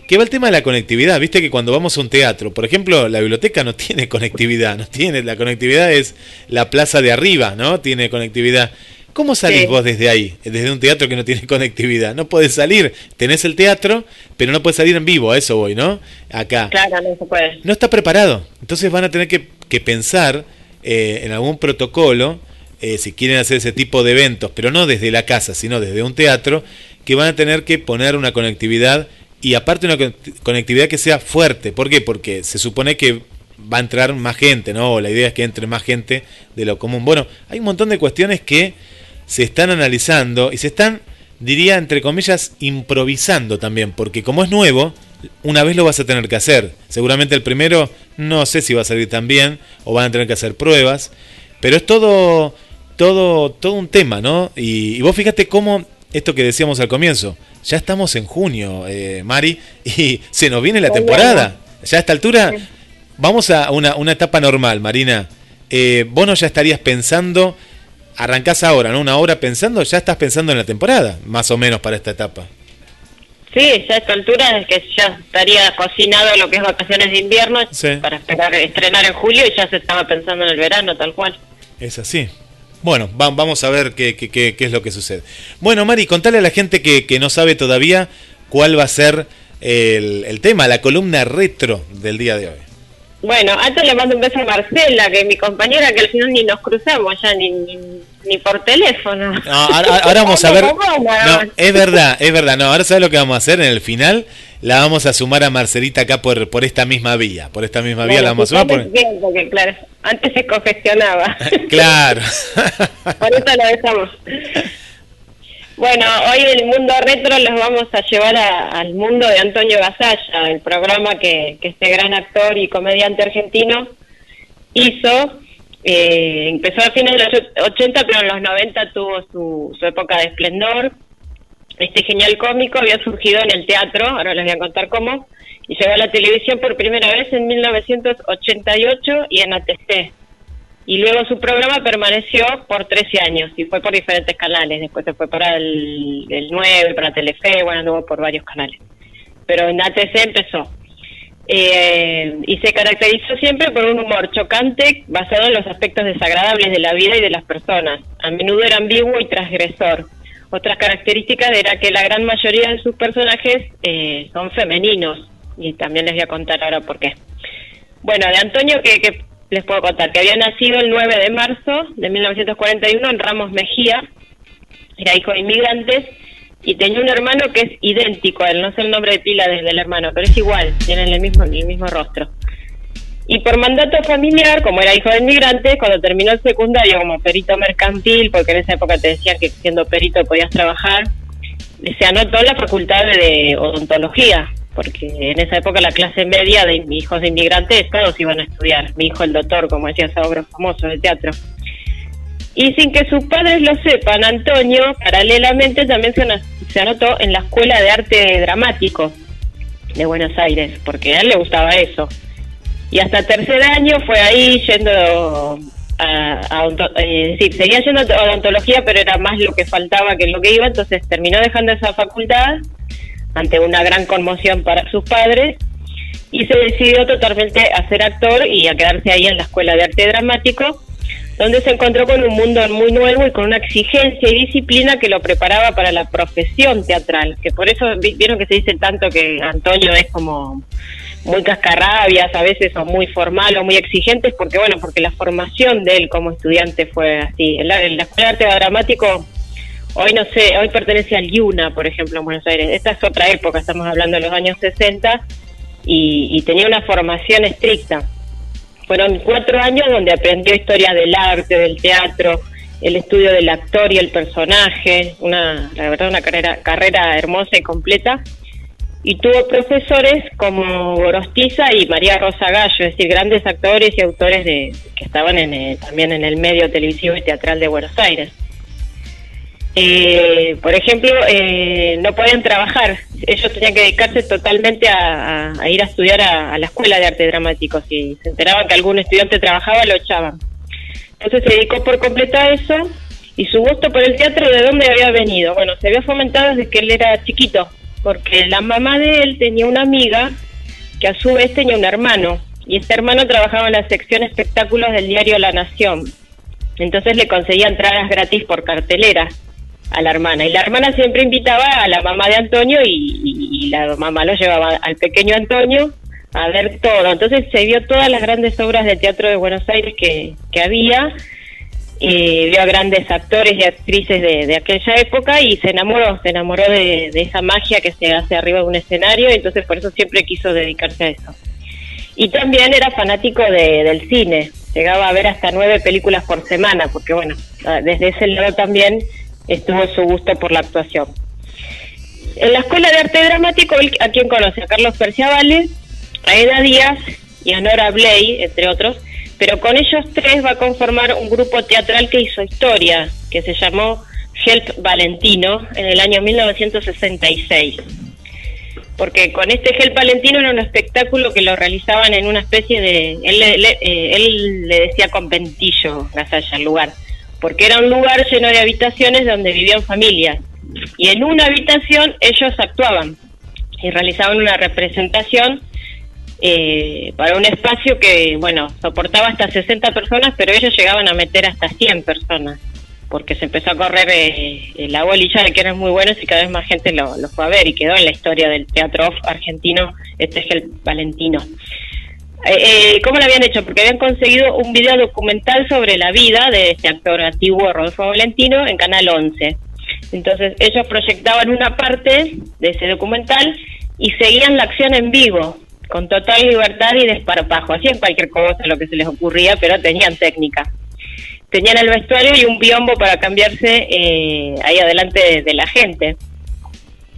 que va el tema de la conectividad. Viste que cuando vamos a un teatro, por ejemplo, la biblioteca no tiene conectividad, no tiene, la conectividad es la plaza de arriba, ¿no? Tiene conectividad. ¿Cómo salís Sí. vos desde ahí? Desde un teatro que no tiene conectividad. No podés salir, tenés el teatro, pero no podés salir en vivo, a eso voy, ¿no? Acá. Claro, no se puede. No está preparado. Entonces van a tener que, que pensar eh, en algún protocolo, eh, si quieren hacer ese tipo de eventos, pero no desde la casa, sino desde un teatro, que van a tener que poner una conectividad y aparte una con- conectividad que sea fuerte. ¿Por qué? Porque se supone que va a entrar más gente, ¿no? La idea es que entre más gente de lo común. Bueno, hay un montón de cuestiones que se están analizando y se están, diría, entre comillas, improvisando también, porque como es nuevo, una vez lo vas a tener que hacer. Seguramente el primero no sé si va a salir tan bien o van a tener que hacer pruebas, pero es todo todo todo un tema, ¿no? Y, y vos fíjate cómo esto que decíamos al comienzo, ya estamos en junio, eh, Mari, y se nos viene la temporada. Ya a esta altura vamos a una, una etapa normal, Marina. Eh, vos no ya estarías pensando, arrancás ahora, ¿no? Una hora pensando, ya estás pensando en la temporada, más o menos para esta etapa. Sí, ya a esta altura es que ya estaría cocinado lo que es vacaciones de invierno Sí. para esperar estrenar en julio y ya se estaba pensando en el verano, tal cual. Es así. Bueno, va- vamos a ver qué, qué- qué- es lo que sucede. Bueno, Mari, contale a la gente que, que no sabe todavía cuál va a ser el tema, la columna retro del día de hoy. Bueno, antes le mando un beso a Marcela, que es mi compañera, que al final ni nos cruzamos ya, ni, ni, ni por teléfono. No, ahora, ahora vamos a ver. No, es verdad, es verdad. No, ahora sabes lo que vamos a hacer en el final. La vamos a sumar a Marcelita acá por, por esta misma vía. Por esta misma vía la vamos a sumar. Por- bien, porque claro, antes se congestionaba. Claro. Por eso lo dejamos. Bueno, hoy el mundo retro los vamos a llevar al mundo de Antonio Gasalla, el programa que, que este gran actor y comediante argentino hizo. Eh, empezó a fines de los 80, pero en los 90 tuvo su, su época de esplendor. Este genial cómico había surgido en el teatro, ahora les voy a contar cómo, y llegó a la televisión por primera vez en 1988 y en ATC y luego su programa permaneció por 13 años y fue por diferentes canales. Después se fue para el, el 9, para Telefe, bueno, anduvo por varios canales. Pero en ATC empezó. Eh, y se caracterizó siempre por un humor chocante basado en los aspectos desagradables de la vida y de las personas. A menudo era ambiguo y transgresor. Otras características era que la gran mayoría de sus personajes eh, son femeninos. Y también les voy a contar ahora por qué. Bueno, de Antonio, que, que les puedo contar? Que había nacido el 9 de marzo de 1941 en Ramos Mejía, era hijo de inmigrantes y tenía un hermano que es idéntico a él, no sé el nombre de pila del del hermano, pero es igual, tienen el mismo, el mismo rostro. Y por mandato familiar, como era hijo de inmigrantes, cuando terminó el secundario como perito mercantil, porque en esa época te decían que siendo perito podías trabajar, se anotó la facultad de odontología, porque en esa época la clase media de hijos de inmigrantes todos iban a estudiar. Mi hijo el doctor, como decía esa obra famosa de teatro. Y sin que sus padres lo sepan, Antonio paralelamente también se, anotó en la Escuela de Arte Dramático de Buenos Aires, porque a él le gustaba eso. Y hasta tercer año fue ahí yendo a, a eh, seguía yendo a odontología, pero era más lo que faltaba que lo que iba, entonces terminó dejando esa facultad ante una gran conmoción para sus padres y se decidió totalmente a ser actor y a quedarse ahí en la Escuela de Arte Dramático, donde se encontró con un mundo muy nuevo y con una exigencia y disciplina que lo preparaba para la profesión teatral, que por eso vi- vieron que se dice tanto que Antonio es como muy cascarrabias a veces o muy formal o muy exigentes porque bueno porque la formación de él como estudiante fue así. En la escuela de arte dramático hoy no sé hoy pertenece al IUNA por ejemplo en Buenos Aires. Esta es otra época estamos hablando de los años 60 y, y tenía una formación estricta. Fueron cuatro años donde aprendió historia del arte del teatro el estudio del actor y el personaje una la verdad una carrera carrera hermosa y completa. Y tuvo profesores como Gorostiza y María Rosa Gallo, es decir, grandes actores y autores de, que estaban en el- también en el medio televisivo y teatral de Buenos Aires. Eh, por ejemplo, eh, no podían trabajar. Ellos tenían que dedicarse totalmente a, ir a estudiar a, a la escuela de arte dramático. Si se enteraban que algún estudiante trabajaba, lo echaban. Entonces se dedicó por completo a eso. Y su gusto por el teatro, ¿de dónde había venido? Bueno, se había fomentado desde que él era chiquito, porque la mamá de él tenía una amiga que a su vez tenía un hermano. Y este hermano trabajaba en la sección espectáculos del diario La Nación. Entonces le conseguía entradas gratis por cartelera a la hermana. Y la hermana siempre invitaba a la mamá de Antonio y, y- y la mamá lo llevaba al pequeño Antonio a ver todo. Entonces se vio todas las grandes obras de teatro de Buenos Aires que, que había. eh, vio a grandes actores y actrices de, de aquella época y se enamoró, se enamoró de, de esa magia que se hace arriba de un escenario, entonces por eso siempre quiso dedicarse a eso. Y también era fanático de- del cine, llegaba a ver hasta nueve películas por semana, porque bueno, desde ese lado también estuvo su gusto por la actuación. En la Escuela de Arte Dramático, ¿a quién conoce? A Carlos Perciavale, a Eda Díaz y a Nora Bley, entre otros, pero con ellos tres va a conformar un grupo teatral que hizo historia, que se llamó Help Valentino en el año 1966 porque con este Gel Valentino era un espectáculo que lo realizaban en una especie de, él, eh, él le decía conventillo, Gasalla, el lugar, porque era un lugar lleno de habitaciones donde vivían familias, y en una habitación ellos actuaban y realizaban una representación eh, para un espacio que, bueno, soportaba hasta 60 personas, pero ellos llegaban a meter hasta 100 personas porque se empezó a correr eh, la bolilla de que eran muy buenos y cada vez más gente lo, fue a ver y quedó en la historia del teatro argentino, este es el Valentino. Eh, eh, ¿Cómo lo habían hecho? Porque habían conseguido un video documental sobre la vida de este actor antiguo, Rodolfo Valentino, en Canal 11. Entonces ellos proyectaban una parte de ese documental y seguían la acción en vivo, con total libertad y desparpajo. Hacían cualquier cosa, lo que se les ocurría, pero tenían técnica tenían el vestuario y un biombo para cambiarse eh, ahí adelante de, de la gente.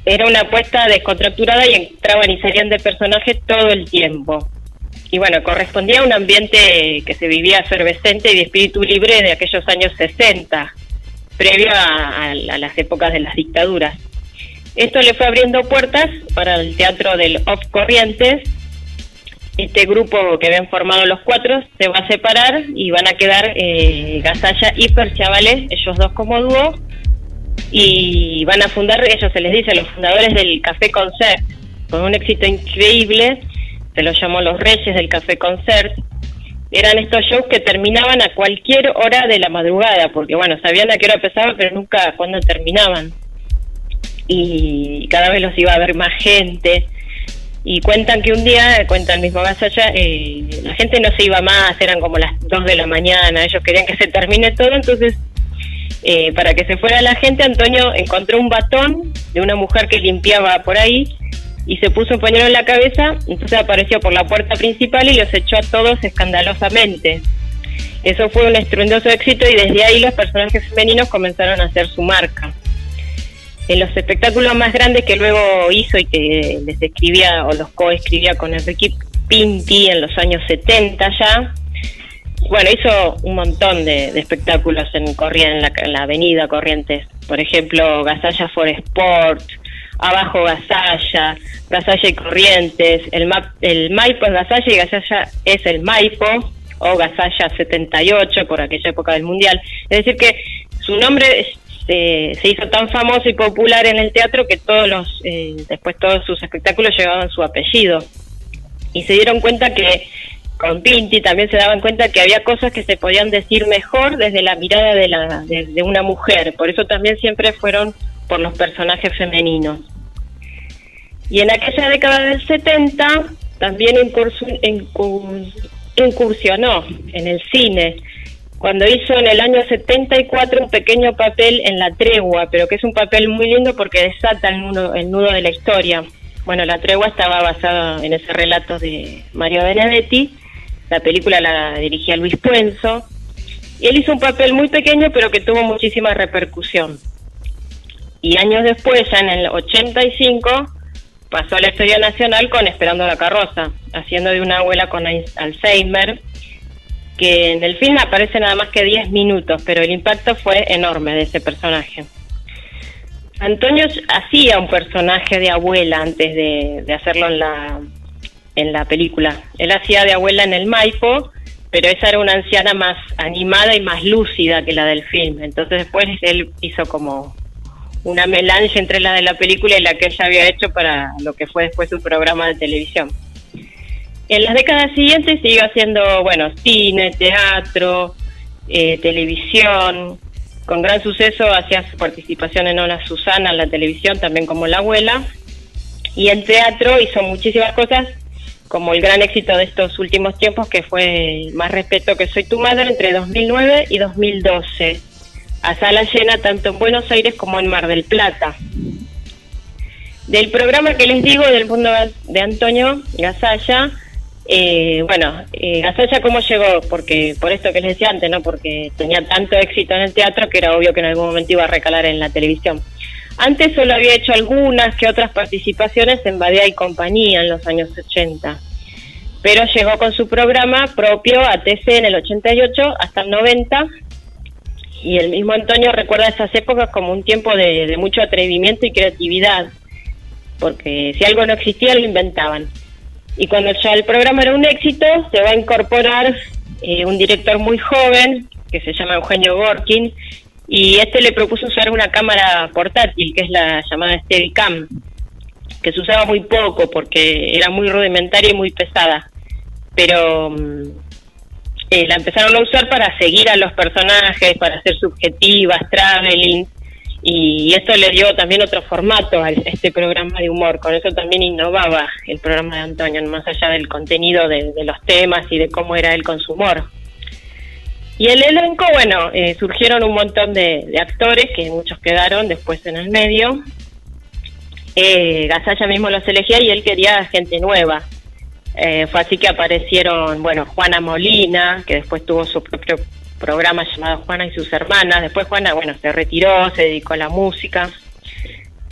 Era una apuesta descontracturada y entraban y salían de personajes todo el tiempo. Y bueno, correspondía a un ambiente que se vivía efervescente y de espíritu libre de aquellos años 60, previo a, las épocas de las dictaduras. Esto le fue abriendo puertas para el teatro del Off Corrientes este grupo que habían formado los cuatro se va a separar y van a quedar eh, Gasalla y Perciavale, ellos dos como dúo, y van a fundar, ellos se les dice, los fundadores del Café Concert, con un éxito increíble, se los llamó los Reyes del Café Concert. Eran estos shows que terminaban a cualquier hora de la madrugada, porque bueno, sabían a qué hora empezaban, pero nunca cuándo terminaban. Y cada vez los iba a ver más gente y cuentan que un día, cuenta el mismo Gasalla, eh, la gente no se iba más, eran como las 2 de la mañana, ellos querían que se termine todo, entonces eh, para que se fuera la gente, Antonio encontró un batón de una mujer que limpiaba por ahí y se puso un pañuelo en la cabeza, entonces apareció por la puerta principal y los echó a todos escandalosamente. Eso fue un estruendoso éxito y desde ahí los personajes femeninos comenzaron a hacer su marca en los espectáculos más grandes que luego hizo y que les escribía o los coescribía con Enrique Pinti en los años 70 ya. Bueno, hizo un montón de, espectáculos en, Corrientes, en, la, en la avenida Corrientes. Por ejemplo, Gasalla for Sport, Abajo Gasalla, Gasalla y Corrientes, el, map, el Maipo es Gasalla y Gasalla es el Maipo, o Gasalla 78 por aquella época del Mundial. Es decir que su nombre se, se hizo tan famoso y popular en el teatro que todos los eh, después todos sus espectáculos llevaban su apellido y se dieron cuenta que con Pinti también se daban cuenta que había cosas que se podían decir mejor desde la mirada de, la, de, una mujer por eso también siempre fueron por los personajes femeninos y en aquella década del 70 también incursionó en el cine cuando hizo en el año 74 un pequeño papel en La Tregua, pero que es un papel muy lindo porque desata el nudo, el nudo de la historia. Bueno, La Tregua estaba basada en ese relato de Mario Benedetti, la película la dirigía Luis Puenzo, y él hizo un papel muy pequeño pero que tuvo muchísima repercusión. Y años después, ya en el 85, pasó a la historia nacional con Esperando la carroza, haciendo de una abuela con Alzheimer, que en el film aparece nada más que 10 minutos, pero el impacto fue enorme de ese personaje. Antonio hacía un personaje de abuela antes de, de hacerlo en la, en la película. Él hacía de abuela en el Maipo, pero esa era una anciana más animada y más lúcida que la del film. Entonces después él hizo como una melange entre la de la película y la que ella había hecho para lo que fue después su programa de televisión. En las décadas siguientes siguió haciendo, bueno, cine, teatro, eh, televisión. Con gran suceso hacía su participación en Hola Susana en la televisión, también como la abuela. Y en teatro hizo muchísimas cosas, como el gran éxito de estos últimos tiempos, que fue Más respeto que soy tu madre, entre 2009 y 2012. A sala llena tanto en Buenos Aires como en Mar del Plata. Del programa que les digo del mundo de Antonio Gasalla, eh, bueno, eh, Gasalla cómo llegó, porque por esto que les decía antes, ¿no? Porque tenía tanto éxito en el teatro que era obvio que en algún momento iba a recalar en la televisión. Antes solo había hecho algunas que otras participaciones en Badía y Compañía en los años 80. Pero llegó con su programa propio a TC en el 88 hasta el 90 y el mismo Antonio recuerda esas épocas como un tiempo de, de mucho atrevimiento y creatividad, porque si algo no existía lo inventaban. Y cuando ya el programa era un éxito, se va a incorporar eh, un director muy joven, que se llama Eugenio Gorkin, y este le propuso usar una cámara portátil, que es la llamada Steadicam, que se usaba muy poco porque era muy rudimentaria y muy pesada. Pero mm, eh, la empezaron a usar para seguir a los personajes, para hacer subjetivas, traveling, y esto le dio también otro formato a este programa de humor, con eso también innovaba el programa de Antonio, más allá del contenido de, de los temas y de cómo era él con su humor. Y el elenco, bueno, eh, surgieron un montón de, actores, que muchos quedaron después en el medio. Eh, Gasalla mismo los elegía y él quería gente nueva. Eh, fue así que aparecieron, bueno, Juana Molina, que después tuvo su propio programa llamado Juana y sus hermanas. Después Juana, bueno, se retiró, se dedicó a la música.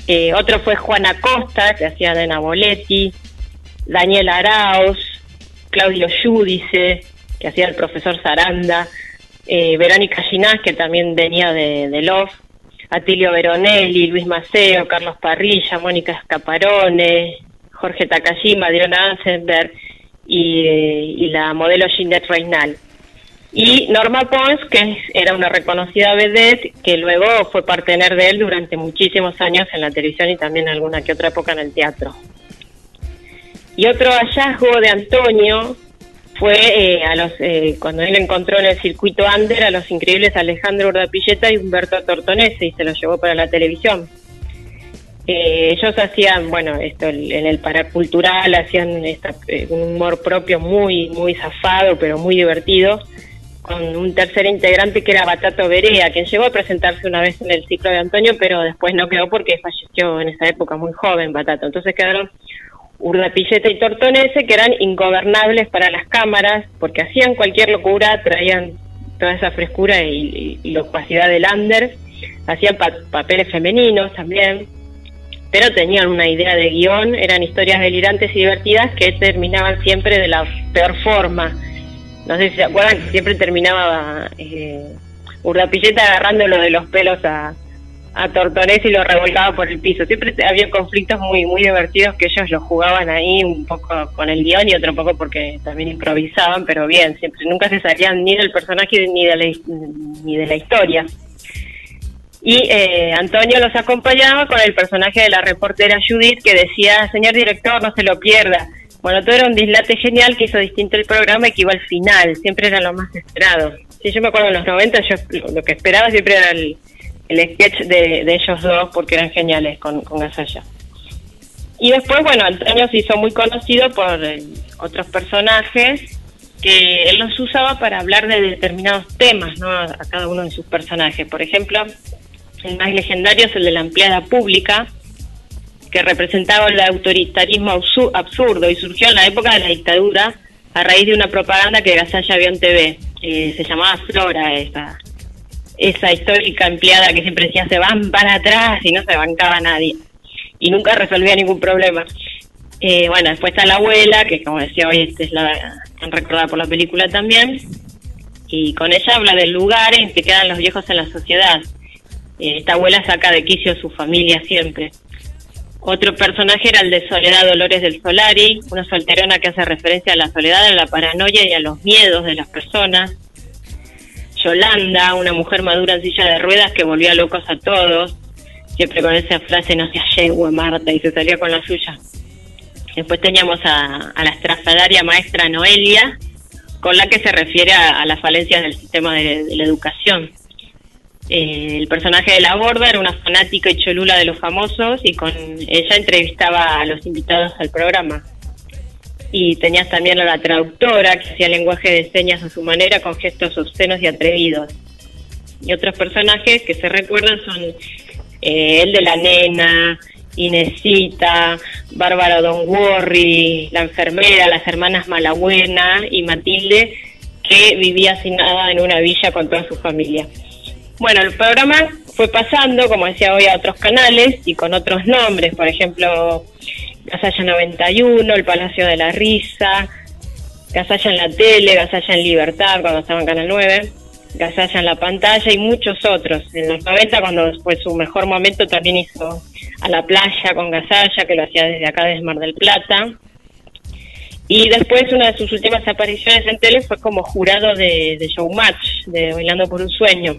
Eh, otro fue Juana Costa, que hacía de Naboletti. Daniel Arauz, Claudio Yudice, que hacía el profesor Saranda. Eh, Verónica Ginás, que también venía de, de Love. Atilio Veronelli, Luis Maceo, Carlos Parrilla, Mónica Escaparone, Jorge Takashima, Diona Ansenberg y, y la modelo Ginette Reinal. Y Norma Pons, que era una reconocida vedette, que luego fue partener de él durante muchísimos años en la televisión y también alguna que otra época en el teatro. Y otro hallazgo de Antonio fue eh, a los eh, cuando él encontró en el circuito under a los increíbles Alejandro Urdapilleta y Humberto Tortonese y se los llevó para la televisión. Eh, ellos hacían, bueno, esto en el paracultural, hacían esta, eh, un humor propio muy, muy zafado, pero muy divertido, con un tercer integrante que era Batato Berea, quien llegó a presentarse una vez en el ciclo de Antonio, pero después no quedó porque falleció en esa época muy joven Batato. Entonces quedaron Urdapilleta y Tortonese, que eran ingobernables para las cámaras, porque hacían cualquier locura, traían toda esa frescura y, y- y locuacidad del under, hacían pa- papeles femeninos también, pero tenían una idea de guion, eran historias delirantes y divertidas que terminaban siempre de la peor forma. No sé si se acuerdan siempre terminaba eh, Urdapilleta agarrándolo de los pelos a, a Tortonés y lo revolcaba por el piso. Siempre había conflictos muy muy divertidos que ellos lo jugaban ahí un poco con el guion y otro poco porque también improvisaban, pero bien, siempre nunca se salían ni del personaje ni de la, ni de la historia. Y eh, Antonio los acompañaba con el personaje de la reportera Judith que decía, señor director, no se lo pierda. Bueno, todo era un dislate genial que hizo distinto el programa y que iba al final, siempre era lo más esperado. Sí, yo me acuerdo en los 90, yo lo que esperaba siempre era el, el sketch de, de ellos dos porque eran geniales con, con. Y después, bueno, Antonio se hizo muy conocido por eh, otros personajes que él los usaba para hablar de determinados temas, ¿no? A, cada uno de sus personajes. Por ejemplo, el más legendario es el de la empleada pública, que representaba el autoritarismo absu- absurdo y surgió en la época de la dictadura a raíz de una propaganda que Gasalla vio en TV. Eh, se llamaba Flora esa, esa histórica empleada que siempre decía se van para atrás y no se bancaba nadie y nunca resolvía ningún problema. Eh, bueno, después está la abuela, que como decía hoy, esta es la tan recordada por la película también, y con ella habla del lugar en que quedan los viejos en la sociedad. Eh, esta abuela saca de quicio su familia siempre. Otro personaje era el de Soledad Dolores del Solari, una solterona que hace referencia a la soledad, a la paranoia y a los miedos de las personas. Yolanda, una mujer madura en silla de ruedas que volvía locos a todos, siempre con esa frase no se yegüe Marta y se salía con la suya. Después teníamos a, la estrafalaria maestra Noelia, con la que se refiere a, a las falencias del sistema de, de la educación. Eh, el personaje de la borda era una fanática y cholula de los famosos y con ella entrevistaba a los invitados al programa. Y tenías también a la traductora que hacía lenguaje de señas a su manera con gestos obscenos y atrevidos. Y otros personajes que se recuerdan son eh, el de la nena, Inesita, Bárbara Don Worry, la enfermera, las hermanas Malabuena y Matilde, que vivía sin nada en una villa con toda su familia. Bueno, el programa fue pasando, como decía hoy, a otros canales y con otros nombres, por ejemplo, Gasalla 91, El Palacio de la Risa, Gasalla en la tele, Gasalla en Libertad, cuando estaba en Canal 9, Gasalla en la pantalla y muchos otros. En los 90, cuando fue su mejor momento, también hizo A la playa con Gasalla, que lo hacía desde acá, desde Mar del Plata. Y después una de sus últimas apariciones en tele fue como jurado de, de Showmatch, de Bailando por un Sueño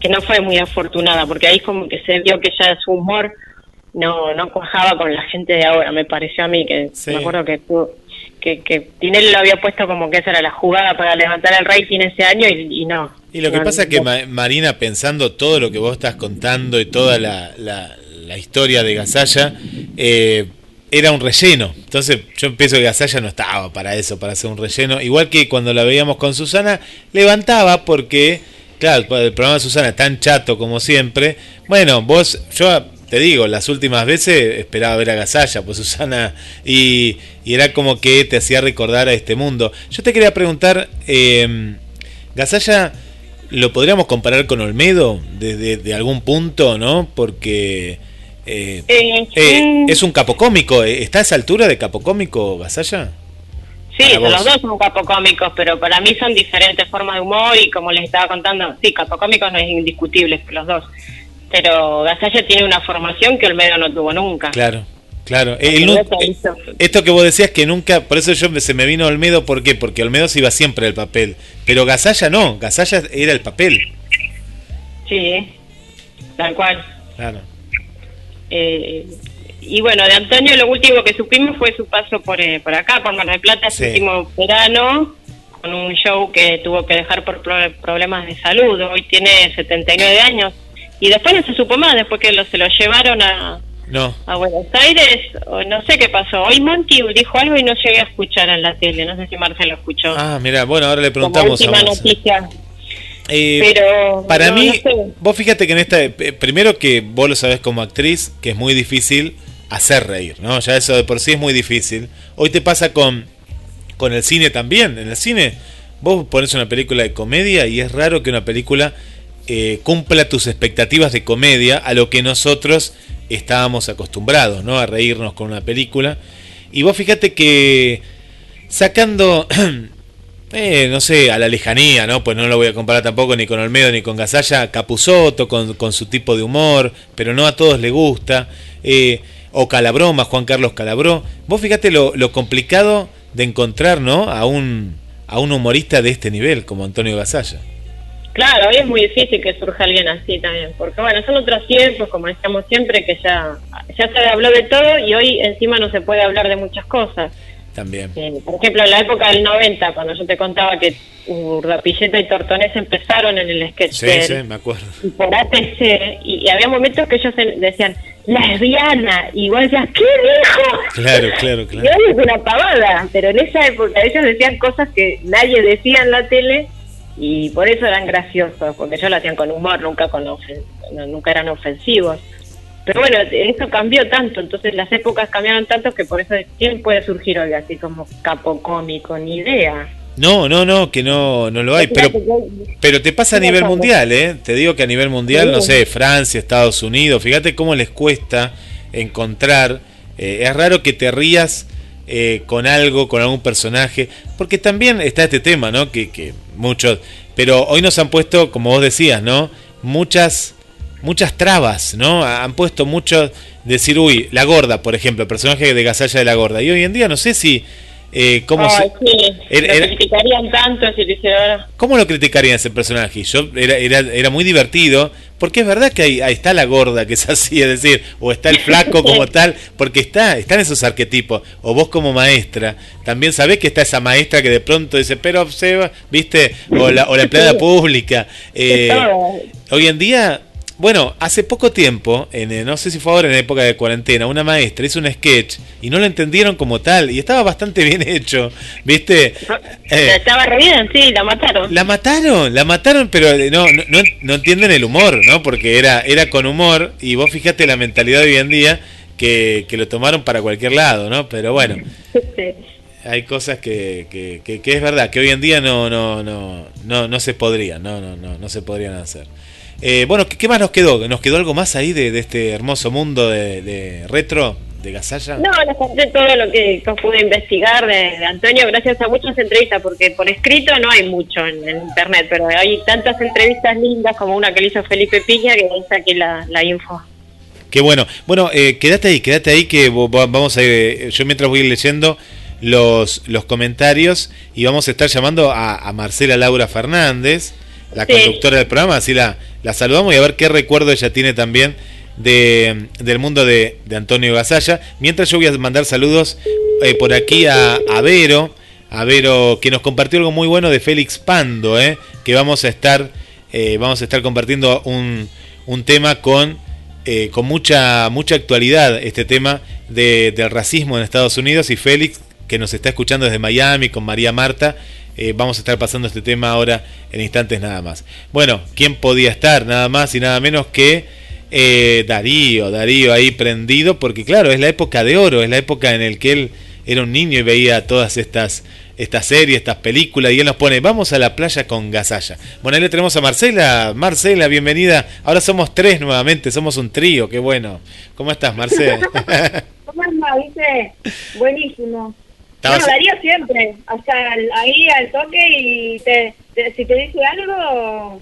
que no fue muy afortunada, porque ahí como que se vio que ya su humor no no cuajaba con la gente de ahora, me pareció a mí, que Sí. me acuerdo que, que, que Tinelli lo había puesto como que esa era la jugada para levantar el rating ese año y, y no. Y lo que No, pasa es que. Ma- Marina, pensando todo lo que vos estás contando y toda la, la- la historia de Gasalla, eh, era un relleno. Entonces yo pienso que Gasalla no estaba para eso, para hacer un relleno. Igual que cuando la veíamos con Susana, levantaba porque, claro, el programa de Susana es tan chato como siempre. Bueno, vos, yo te digo, las últimas veces esperaba ver a Gasalla, pues Susana, y, y era como que te hacía recordar a este mundo. Yo te quería preguntar, eh, Gasalla, ¿lo podríamos comparar con Olmedo desde de algún punto, no? Porque eh, Eh, eh, es un capocómico, ¿está a esa altura de capocómico Gasalla? Sí, los dos son capocómicos, pero para mí son diferentes formas de humor y como les estaba contando, sí, capocómicos no es indiscutible, los dos. Pero Gasalla tiene una formación que Olmedo no tuvo nunca. Claro, claro. Eh, el eh, esto que vos decías que nunca, por eso yo se me vino Olmedo, ¿por qué? Porque Olmedo se iba siempre el papel, pero Gasalla no, Gasalla era el papel. Sí, tal cual. Claro. Eh, y bueno, de Antonio lo último que supimos fue su paso por, eh, por acá, por Mar del Plata, Sí. último verano, con un show que tuvo que dejar por pro- problemas de salud. Hoy tiene 79 años. Y después no se supo más, después que lo, se lo llevaron a, No. a Buenos Aires, o no sé qué pasó. Hoy Monty dijo algo y no llegué a escuchar en la tele, no sé si Marcelo escuchó. Ah, mira, bueno, ahora le Como preguntamos a última noticia. Eh, Pero para no, mí, no sé. vos fíjate que en esta, eh, primero que vos lo sabés como actriz, que es muy difícil hacer reír, ¿no? Ya eso de por sí es muy difícil. Hoy te pasa con, con el cine también. En el cine, vos pones una película de comedia y es raro que una película eh, cumpla tus expectativas de comedia a lo que nosotros estábamos acostumbrados, ¿no? A reírnos con una película. Y vos fíjate que sacando eh, no sé, a la lejanía, ¿no? Pues no lo voy a comparar tampoco ni con Olmedo ni con Gasalla, Capuzoto con, con su tipo de humor, pero no a todos le gusta. Eh, o Calabroma, Juan Carlos Calabró. Vos fíjate lo, lo complicado de encontrar, ¿no? A un, a un humorista de este nivel como Antonio Gasalla. Claro, hoy es muy difícil que surja alguien así también, porque bueno, son otros tiempos, como decíamos siempre, que ya, ya se habló de todo y hoy encima no se puede hablar de muchas cosas. También. Eh, por ejemplo, en la época del 90, cuando yo te contaba que Urdapilleta y Tortonés empezaron en el sketch Sí, del- sí, me acuerdo. y por ATC, y, y había momentos que ellos decían, lesbiana, y vos decías, ¿qué dijo? Claro, claro, Y claro. hoy es una pavada, pero en esa época ellos decían cosas que nadie decía en la tele y por eso eran graciosos, porque ellos lo hacían con humor, nunca con ofen- nunca eran ofensivos. Pero bueno, eso cambió tanto, entonces las épocas cambiaron tanto que por eso quién puede surgir hoy así como capo cómico, ni idea. No, no, no, que no, no lo hay, pero Pero te pasa a nivel mundial, ¿eh? Te digo que a nivel mundial, no sé, Francia, Estados Unidos, fíjate cómo les cuesta encontrar. eh, es raro que te rías eh, con algo, con algún personaje, porque también está este tema, ¿no? Que, que muchos. Pero hoy nos han puesto, como vos decías, ¿no? Muchas muchas trabas, ¿no? Han puesto mucho decir, uy, la gorda, por ejemplo, el personaje de Gasalla de la gorda. Y hoy en día no sé si eh, cómo Ay, se- sí, era- lo era- criticarían tanto si te hiciera- ¿Cómo lo criticarían ese personaje? Yo era, era, era muy divertido, porque es verdad que ahí, ahí está la gorda que es así, es decir, o está el flaco como tal, porque está, están esos arquetipos, o vos como maestra, también sabés que está esa maestra que de pronto dice, pero Seba, viste, o la, o la empleada pública. eh, hoy en día, bueno, hace poco tiempo, en, eh, no sé si fue ahora en época de cuarentena, una maestra hizo un sketch y no lo entendieron como tal, y estaba bastante bien hecho, viste. Eh, Estaba re bien, sí, la mataron. la mataron, la mataron, pero eh, no, no, no, entienden el humor, ¿no? Porque era, era con humor y vos fíjate la mentalidad de hoy en día que, que lo tomaron para cualquier lado, ¿no? Pero bueno, Sí. hay cosas que, que, que, que es verdad, que hoy en día no, no, no, no, no se podrían, no, no, no, no se podrían hacer. Eh, bueno, ¿qué, qué más nos quedó? ¿Nos quedó algo más ahí de, de este hermoso mundo de, de retro, de Gasalla? No, les conté todo lo que, que pude investigar de, de Antonio gracias a muchas entrevistas, porque por escrito no hay mucho en, en internet, pero hay tantas entrevistas lindas como una que le hizo Felipe Piña que ahí saqué la, la info. Qué bueno. Bueno, eh, quédate ahí, quédate ahí que vamos a ir, eh, yo mientras voy leyendo los, los comentarios y vamos a estar llamando a, a Marcela Laura Fernández, la Sí. conductora del programa, así la, la saludamos y a ver qué recuerdo ella tiene también de, del mundo de, de Antonio Gasalla. Mientras yo voy a mandar saludos eh, por aquí a, a Vero, a Vero que nos compartió algo muy bueno de Félix Pando, eh, que vamos a estar, eh, vamos a estar compartiendo un, un tema con eh, con mucha mucha actualidad este tema de- del racismo en Estados Unidos y Félix que nos está escuchando desde Miami con María Marta eh, vamos a estar pasando este tema ahora en instantes nada más bueno quién podía estar nada más y nada menos que eh, Darío Darío ahí prendido porque claro es la época de oro es la época en el que él era un niño y veía todas estas estas series, estas películas, y él nos pone, vamos a la playa con Gasalla. Bueno, ahí le tenemos a Marcela. Marcela, bienvenida. Ahora somos tres nuevamente, somos un trío, qué bueno. ¿Cómo estás, Marcela? ¿Cómo anda, viste? Buenísimo. Estabas- No, Darío siempre, hasta ahí al toque y te, te- si te dice algo,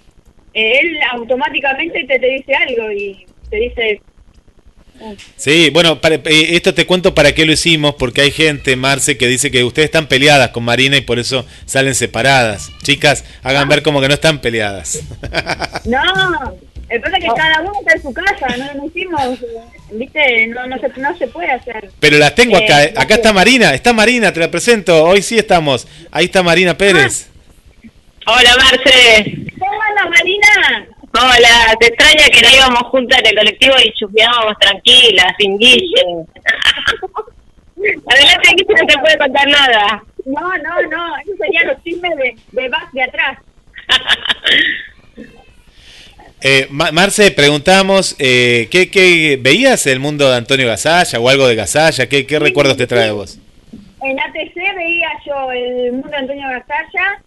eh, él automáticamente te, te dice algo y te dice, Sí, bueno, para- eh, esto te cuento para qué lo hicimos, porque hay gente, Marce, que dice que ustedes están peleadas con Marina y por eso salen separadas. Chicas, hagan ver como que no están peleadas. no, el problema es que cada uno está en su casa, no, no hicimos, viste, no, no, se, no se puede hacer. Pero las tengo acá. Eh, Acá está Marina, está Marina, te la presento. Hoy sí estamos. Ahí está Marina Pérez. Hola Marce, ¿Cómo anda, Marina? hola, te extraña que no íbamos juntas en el colectivo y chusmeábamos tranquilas, sin guille. Adelante, que no te puede contar nada. No, no, no, eso sería los chismes de, de, back de atrás. Eh, Ma- Marce, preguntamos, eh, ¿qué, qué veías el mundo de Antonio Gasalla o algo de Gasalla? ¿Qué, qué recuerdos te trae vos? En ATC veía yo el mundo de Antonio Gasalla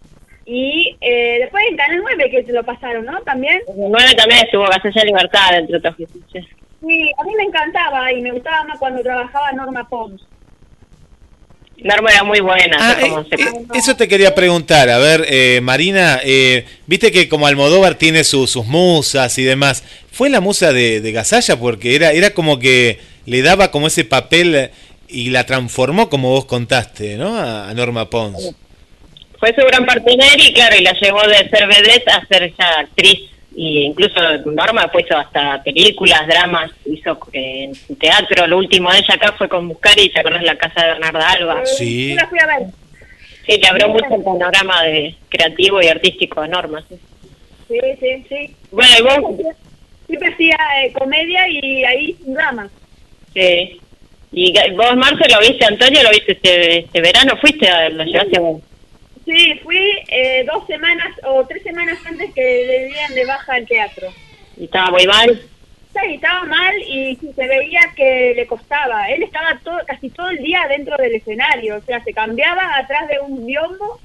y eh, después en Canal 9 que se lo pasaron, ¿no? También. En el 9 también estuvo Gasalla Libertad, entre otros. Sí, a mí me encantaba y me gustaba más cuando trabajaba Norma Pons. Norma era muy buena. Ah, como eh, se- eh, eso te quería preguntar. A ver, eh, Marina, eh, viste que como Almodóvar tiene su- sus musas y demás. ¿Fue la musa de, de Gasalla? Porque era, era como que le daba como ese papel y la transformó como vos contaste, ¿no? A, a Norma Pons. Fue su gran partener y claro, y la llevó de ser vedette a ser ya actriz. Y incluso Norma pues hizo hasta películas, dramas, hizo eh, en teatro. Lo último de ella acá fue con Muscari, ¿te acordás la casa de Bernarda Alba? Sí. Yo la fui a ver. Sí, le abrió mucho el panorama de creativo y artístico a Norma. sí. Sí, sí, sí. Bueno, y vos, Siempre hacía eh, comedia y ahí drama. sí. y vos, Marce, lo viste, Antonio, lo viste este, este verano, fuiste, a, lo llevaste a Sí, fui eh, dos semanas o tres semanas antes que le dieran de baja al teatro. y estaba muy mal. Sí, estaba mal y se veía que le costaba. Él estaba todo, casi todo el día dentro del escenario, o sea, se cambiaba atrás de un biombo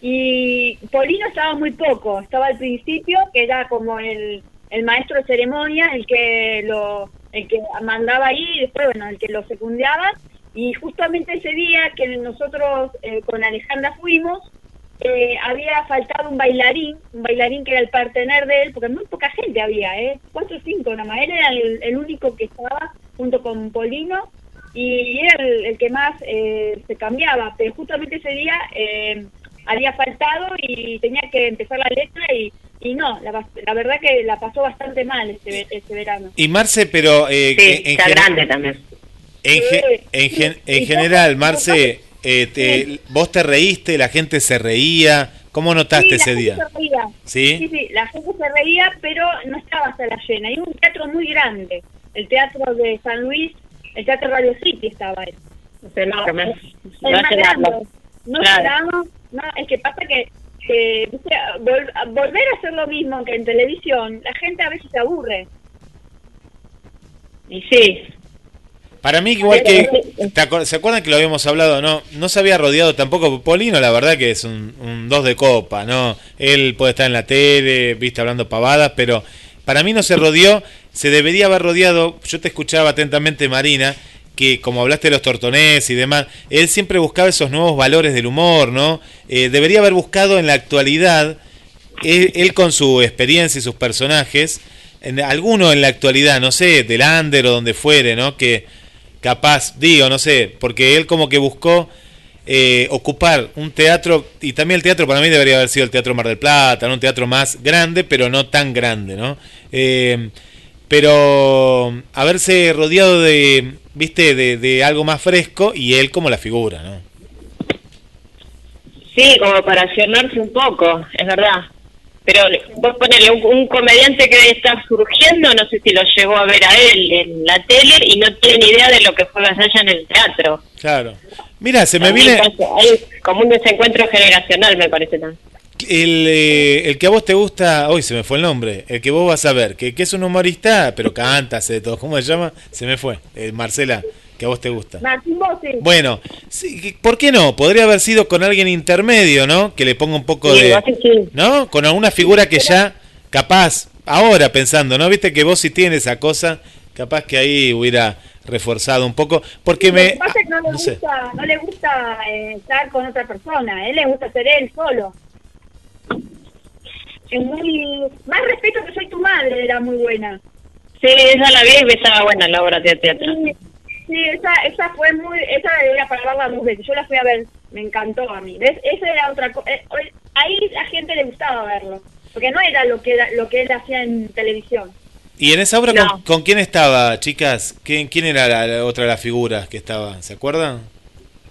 y Polino estaba muy poco. Estaba al principio, que era como el, el maestro de ceremonia, el que lo el que mandaba ahí y después, bueno, el que lo secundaba. Y justamente ese día que nosotros eh, con Alejandra fuimos, eh, había faltado un bailarín, un bailarín que era el partener de él, porque muy poca gente había, ¿eh? Cuatro o cinco nada más. Él era el, el único que estaba junto con Polino y era el, el que más eh, se cambiaba, pero justamente ese día eh, había faltado y tenía que empezar la letra y, y no, la, verdad que la pasó bastante mal este, este verano. Y Marce, pero eh, Sí, en, está grande también. en, ge- en gen- en general, Marce, eh, te- vos te reíste, la gente se reía. ¿Cómo notaste Sí, ese día? se reía. ¿Sí? Sí, sí, la gente se reía, pero no estaba hasta la llena. Y un teatro muy grande, el teatro de San Luis, el teatro Radio City estaba ahí. Es enorme. Más llenarlo. grande. No Claro. llenamos, no, es que pasa que, que, viste, vol- volver a hacer lo mismo que en televisión, la gente a veces se aburre. Y sí, Para mí, igual que. ¿te acuer- ¿Se acuerdan que lo habíamos hablado? No no se había rodeado tampoco. Polino, la verdad que es un, dos de copa, ¿no? Él puede estar en la tele, viste, hablando pavadas, pero para mí no se rodeó. Se debería haber rodeado. Yo te escuchaba atentamente, Marina, que como hablaste de los tortonés y demás, él siempre buscaba esos nuevos valores del humor, ¿no? Eh, debería haber buscado en la actualidad, él, él con su experiencia y sus personajes, en, alguno en la actualidad, no sé, del Under o donde fuere, ¿no? Que capaz, digo, no sé, porque él como que buscó eh, ocupar un teatro, y también el teatro para mí debería haber sido el Teatro Mar del Plata, ¿no? un teatro más grande, pero no tan grande, ¿no? Eh, pero haberse rodeado de, viste, de, de algo más fresco y él como la figura, ¿no? sí, como para accionarse un poco, es verdad. Pero vos ponele un, un comediante que está surgiendo, no sé si lo llegó a ver a él en la tele y no tiene ni idea de lo que fue Gasalla en el teatro. Claro. Mira, se me viene Hay como un desencuentro generacional, me parece también. el, eh, el que a vos te gusta, hoy se me fue el nombre, el que vos vas a ver, que, que es un humorista, pero canta, hace de todo, ¿cómo se llama? Se me fue, Eh, Marcela, que a vos te gusta. Martín Bossi. Bueno, sí, ¿por qué no? Podría haber sido con alguien intermedio, ¿no? Que le ponga un poco Sí, de... vos sí, sí. ¿No? Con alguna figura que ya, capaz, ahora pensando, ¿no? Viste que vos si tienes esa cosa, capaz que ahí hubiera reforzado un poco, porque me... que pasa es que no le no sé. gusta, no le gusta eh, estar con otra persona, a él le gusta ser él solo. Es muy... Más respeto que soy tu madre era muy buena. Sí, esa la vi y me estaba buena la obra de teatro. Sí, sí, esa, esa fue muy... Esa era para verla dos veces. Yo la fui a ver, me encantó a mí. ¿Ves? Esa era otra cosa. ahí la gente le gustaba verlo. Porque no era lo que, era, lo que él hacía en televisión. ¿Y en esa obra No. con, con quién estaba, chicas? ¿Quién, quién era la, la otra de las figuras que estaba? ¿Se acuerdan?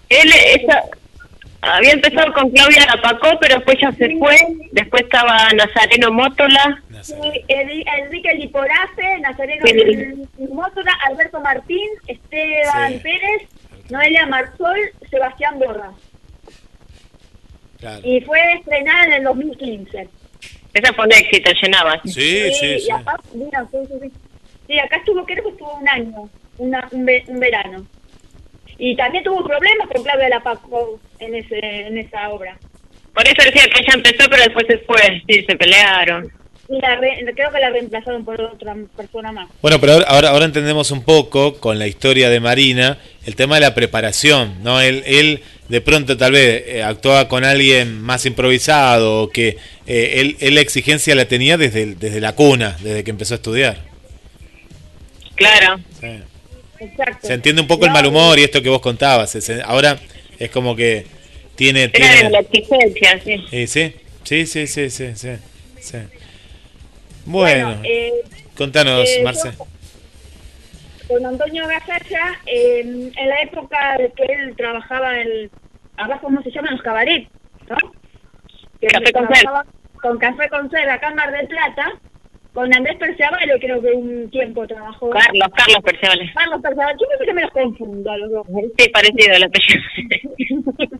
Él esa, había empezado con Claudia Lapacó, pero después ya se fue. Después estaba Nazareno Mótola. Enrique Liporace, Nazareno. Mótola, Alberto Martín, Esteban Sí. Pérez, Noelia Marsol, Sebastián Borra. Claro. Y fue estrenada en el 2015. Esa fue un éxito, llenaba. Sí, sí, y sí. acá, mira, sí, sí, sí. Sí, acá estuvo, creo que estuvo un año, una, un, ve- un verano. Y también tuvo problemas con Claudia Lapaco en, ese, en esa obra. Por eso decía que ella empezó, pero después se fue. Sí, se pelearon. Y la re- creo que la reemplazaron por otra persona más. Bueno, pero ahora, ahora, entendemos un poco con la historia de Marina el tema de la preparación, ¿no? Él, él de pronto tal vez eh, actuaba con alguien más improvisado o que eh, él, él la exigencia la tenía desde, desde la cuna, desde que empezó a estudiar. Claro. Sí. Exacto. Se entiende un poco el mal humor y esto que vos contabas. se- ahora es como que tiene... Era de la tiene exigencia, sí. eh, sí, sí, sí, sí, sí, sí, Bueno, eh, contanos, eh, Marce. yo- con Antonio Gasalla, eh, en la época de que él trabajaba en, abajo, ¿cómo se llaman? Los cabarets, ¿no? Que Café con trabajaba con Café con Ser, acá en Mar del Plata, con Andrés Perciabalo, creo que un tiempo trabajó. Carlos, Carlos Perciabales. Carlos Perciabalo, yo creo que me los confundo a los dos. Sí, parecido el apellido.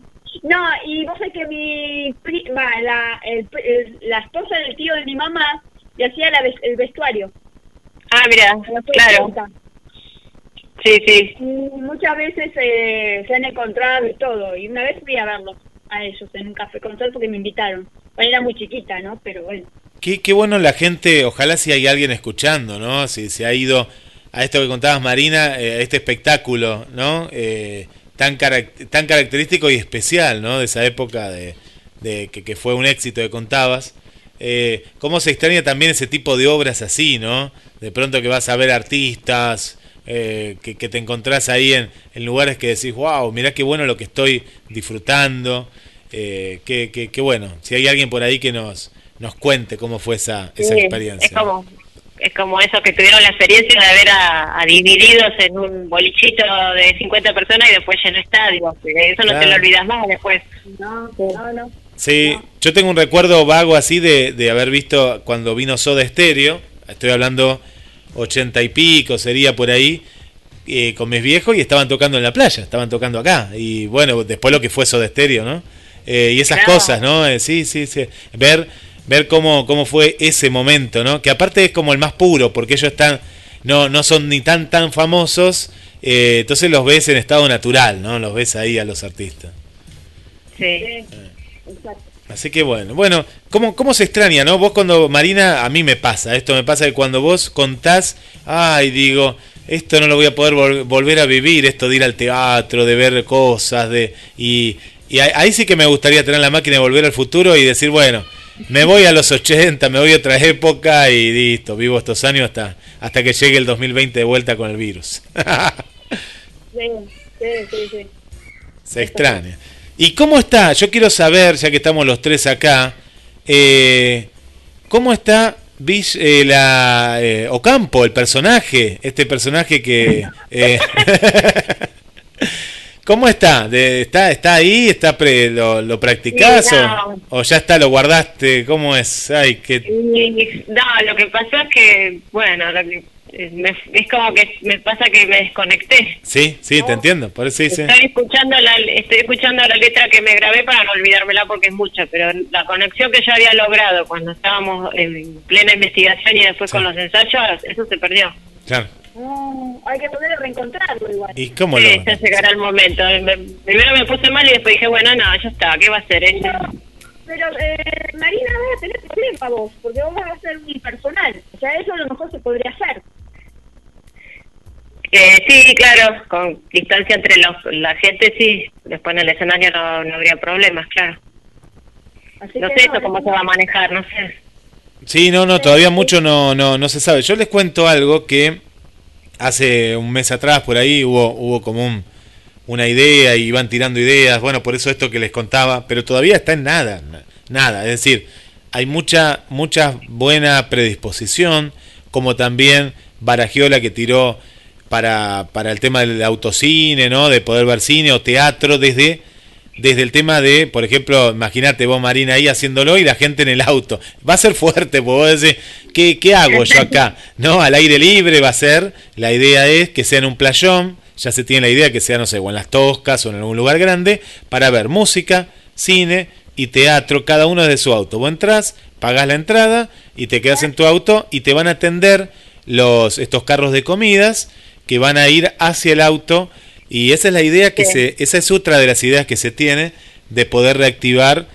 No, y vos sabés que mi pri- va, la, el- el- la esposa del tío de mi mamá le hacía la ves- el vestuario. ah, mira, claro. 80. Sí, sí. Y muchas veces eh, se han encontrado y todo. Y una vez fui a verlos a ellos en un café con Sol porque me invitaron. Bueno, era muy chiquita, ¿no? Pero bueno. Qué, qué bueno la gente, ojalá si hay alguien escuchando, ¿no? Si se ha ido a esto que contabas, Marina, eh, a este espectáculo, ¿no? Eh, tan, carac- tan característico y especial, ¿no? De esa época de, de que, que fue un éxito que contabas. Eh, ¿Cómo se extraña también ese tipo de obras así, no? De pronto que vas a ver artistas, eh, que, que te encontrás ahí en, en lugares que decís, wow, mirá qué bueno lo que estoy disfrutando. Eh, qué, qué- qué bueno. Si hay alguien por ahí que nos, nos cuente cómo fue esa, esa Sí, experiencia. Es como, es como esos que tuvieron la experiencia de ver a, a divididos en un bolichito de 50 personas y después llenó estadio. Eso no te Claro. lo olvidas más después. No, no, no. Sí, yo tengo un recuerdo vago así de, de haber visto cuando vino Soda Stereo, estoy hablando ochenta y pico, sería por ahí, eh, con mis viejos y estaban tocando en la playa, estaban tocando acá. Y bueno, después lo que fue Soda Stereo, ¿no? Eh, y esas Claro. cosas, ¿no? Eh, sí, sí, sí. Ver, ver cómo, cómo fue ese momento, ¿no? Que aparte es como el más puro, porque ellos están, no, no son ni tan, tan famosos, eh, entonces los ves en estado natural, ¿no? Los ves ahí a los artistas. Sí. Exacto. Así que bueno, bueno, ¿cómo, ¿cómo se extraña, no? Vos cuando, Marina, a mí me pasa, esto me pasa que cuando vos contás, ay, digo, esto no lo voy a poder vol- volver a vivir, esto de ir al teatro, de ver cosas, de y, y ahí, sí que me gustaría tener la máquina de volver al futuro y decir, bueno, me voy a los 80, me voy a otra época y listo, vivo estos años hasta, hasta que llegue el 2020 de vuelta con el virus. Sí, sí, sí, sí. Se extraña. ¿Y cómo está? Yo quiero saber, ya que estamos los tres acá, eh, ¿cómo está Vis- eh, la, eh, Ocampo, el personaje? Este personaje que... eh, ¿Cómo está? De- ¿Está está ahí? ¿Está pre- lo, ¿Lo practicás Sí, o- no. o, ya está, lo guardaste? ¿Cómo es? Ay, qué... Y, no, lo que pasó es que, bueno, lo que, me- es como que me pasa que me desconecté. Sí, sí, te entiendo. Por eso dice... Estoy escuchando la estoy escuchando la letra que me grabé para no olvidármela porque es mucha, pero la conexión que yo había logrado cuando estábamos en plena investigación y después Sí. con los ensayos, eso se perdió. Claro. No, hay que poder reencontrarlo igual. ¿Y cómo Sí, lo...? ya llegará el momento. Me- primero me puse mal y después dije, bueno, no, ya está, ¿qué va a hacer? Eh, Pero, eh, Marina, vas a tener problema vos, porque vos vas a ser unipersonal. O sea, eso a lo mejor se podría hacer. Eh, sí, claro, con distancia entre los, la gente, sí. Después en el escenario no, no habría problemas, claro. Así No que sé eso cómo se va a manejar, no sé. Sí, no, no, todavía mucho no, no, no se sabe. Yo les cuento algo que hace un mes atrás por ahí hubo, hubo como un, una idea y van tirando ideas. Bueno, por eso esto que les contaba, pero todavía está en nada, na- nada. Es decir, hay mucha, mucha buena predisposición, como también Baragiola que tiró para, para el tema del autocine, ¿no? De poder ver cine o teatro desde desde el tema de, por ejemplo, imagínate vos, Marina, ahí haciéndolo y la gente en el auto. Va a ser fuerte, porque vos decís, ¿qué, ¿qué hago yo acá? ¿No? Al aire libre va a ser. La idea es que sea en un playón, ya se tiene la idea que sea, no sé, o en las Toscas o en algún lugar grande, para ver música, cine y teatro, cada uno desde su auto. Vos entrás, pagás la entrada y te quedas en tu auto y te van a atender los, estos carros de comidas que van a ir hacia el auto y esa es la idea que Sí. se, esa es otra de las ideas que se tiene de poder reactivar.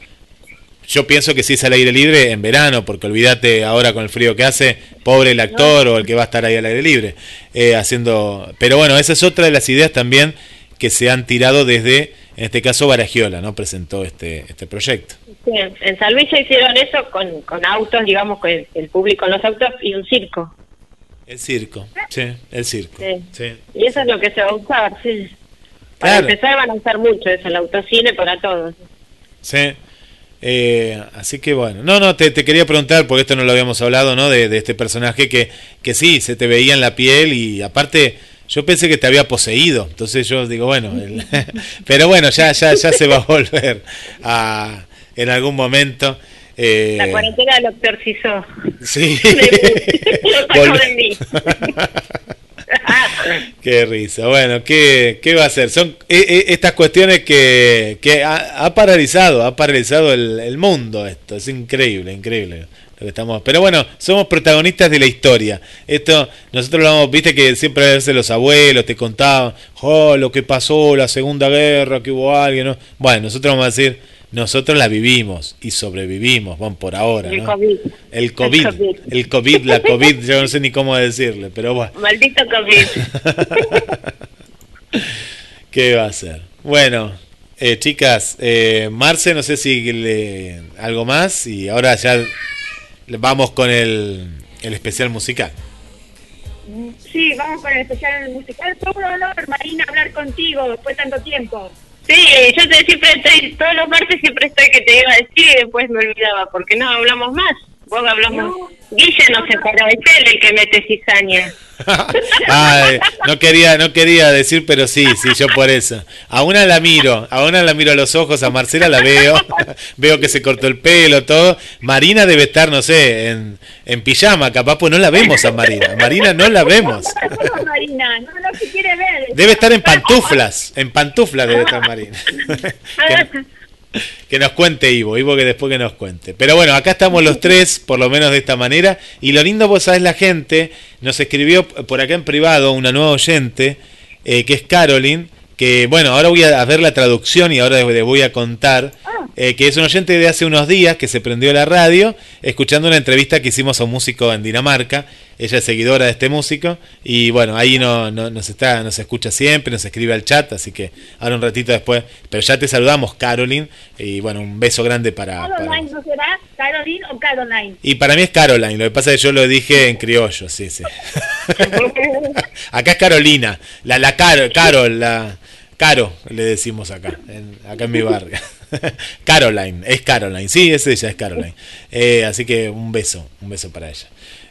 Yo pienso que si es al aire libre en verano, porque olvídate ahora con el frío que hace, pobre el actor o el que va a estar ahí al aire libre eh, haciendo. Pero bueno, esa es otra de las ideas también que se han tirado desde, en este caso Baragiola, no presentó este este proyecto. Sí, en San Luis ya hicieron eso con, con autos, digamos, con el, el público en los autos y un circo. El circo, sí, el circo. Sí. sí. Y eso es lo que se va a usar, sí. Para Claro. empezar van a usar mucho eso, el autocine para todos. Sí. Eh, así que bueno, no, no, te, te quería preguntar, porque esto no lo habíamos hablado, ¿no? De, de este personaje que, que sí, se te veía en la piel y aparte yo pensé que te había poseído, entonces yo digo, bueno, el- pero bueno, ya, ya, ya se va a volver a, en algún momento. Eh, La cuarentena lo exorcizó. Sí. Lo de mí. Qué risa. Bueno, ¿qué, qué va a hacer? Son eh, eh, estas cuestiones que, que ha, ha paralizado, ha paralizado el, el mundo esto. Es increíble, increíble lo que estamos. Pero bueno, somos protagonistas de la historia. Esto, nosotros lo vamos, viste que siempre a veces los abuelos te contaban, oh, lo que pasó, la segunda guerra, que hubo alguien, ¿no? Bueno, nosotros vamos a decir, nosotros la vivimos y sobrevivimos, van por ahora, El ¿no? COVID. El COVID, El COVID. el COVID, la COVID, yo no sé ni cómo decirle, pero bueno. Maldito COVID. ¿Qué va a ser? Bueno, Eh, chicas, eh, Marce, no sé si le, algo más y ahora ya vamos con el, el especial musical. Sí, vamos con el especial musical. Fue un honor, Marina, hablar contigo después de tanto tiempo. Sí, yo te, siempre estoy, todos los martes siempre estoy que te iba a decir y después me olvidaba, porque no hablamos más. Vos hablamos. Guille no se para, es él el que mete cizaña. Ay, no quería, no quería decir, pero sí, sí, yo por eso. A una la miro, a una la miro a los ojos, a Marcela la veo, veo que se cortó el pelo, todo. Marina debe estar, no sé, en, en pijama, capaz, pues no la vemos a Marina. Marina no la vemos. No, Marina, no, no ver. Debe estar en pantuflas, en pantuflas debe estar Marina. Que, que nos cuente Ivo, Ivo que después que nos cuente. Pero bueno, acá estamos los tres, por lo menos de esta manera. Y lo lindo, vos sabés, la gente nos escribió por acá en privado una nueva oyente, eh, que es Caroline, que bueno, ahora voy a ver la traducción y ahora les voy a contar, eh, que es un oyente de hace unos días que se prendió la radio escuchando una entrevista que hicimos a un músico en Dinamarca. Ella es seguidora de este músico y bueno, ahí no, no- nos está, nos escucha siempre, nos escribe al chat, así que ahora un ratito después, pero ya te saludamos, Caroline, y bueno, un beso grande para, para- Caroline, ¿no será? ¿Caroline o Caroline? y para mí es Caroline, lo que pasa es que yo lo dije en criollo, sí, sí. acá es Carolina, la, la Caro, Carol, la Caro, le decimos acá, en- acá en mi barrio. Caroline, es Caroline, sí, es ella, es Caroline. Eh, así que un beso, un beso para ella.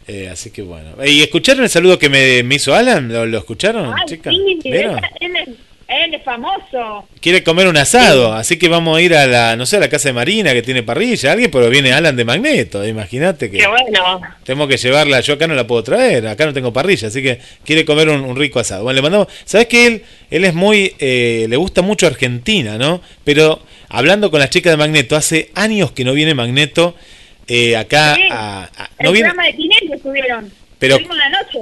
Eh, así que bueno. ¿Y escucharon el saludo que me, me hizo Alan? ¿Lo, lo escucharon, Ay, chicas? sí, ¿Vieron? él, él es, él es famoso. Quiere comer un asado, así que vamos a ir a la, no sé, a la casa de Marina que tiene parrilla, alguien, pero viene Alan de Magneto, imagínate que... Qué bueno. Tengo que llevarla, yo acá no la puedo traer, acá no tengo parrilla, así que quiere comer un, un rico asado. Bueno, le mandamos, ¿sabes que él, él es muy, eh, le gusta mucho Argentina, ¿no? Pero hablando con las chicas de Magneto, hace años que no viene Magneto eh, acá Sí, a, a- el viene, programa de Tinelli estuvieron. Pero- la noche.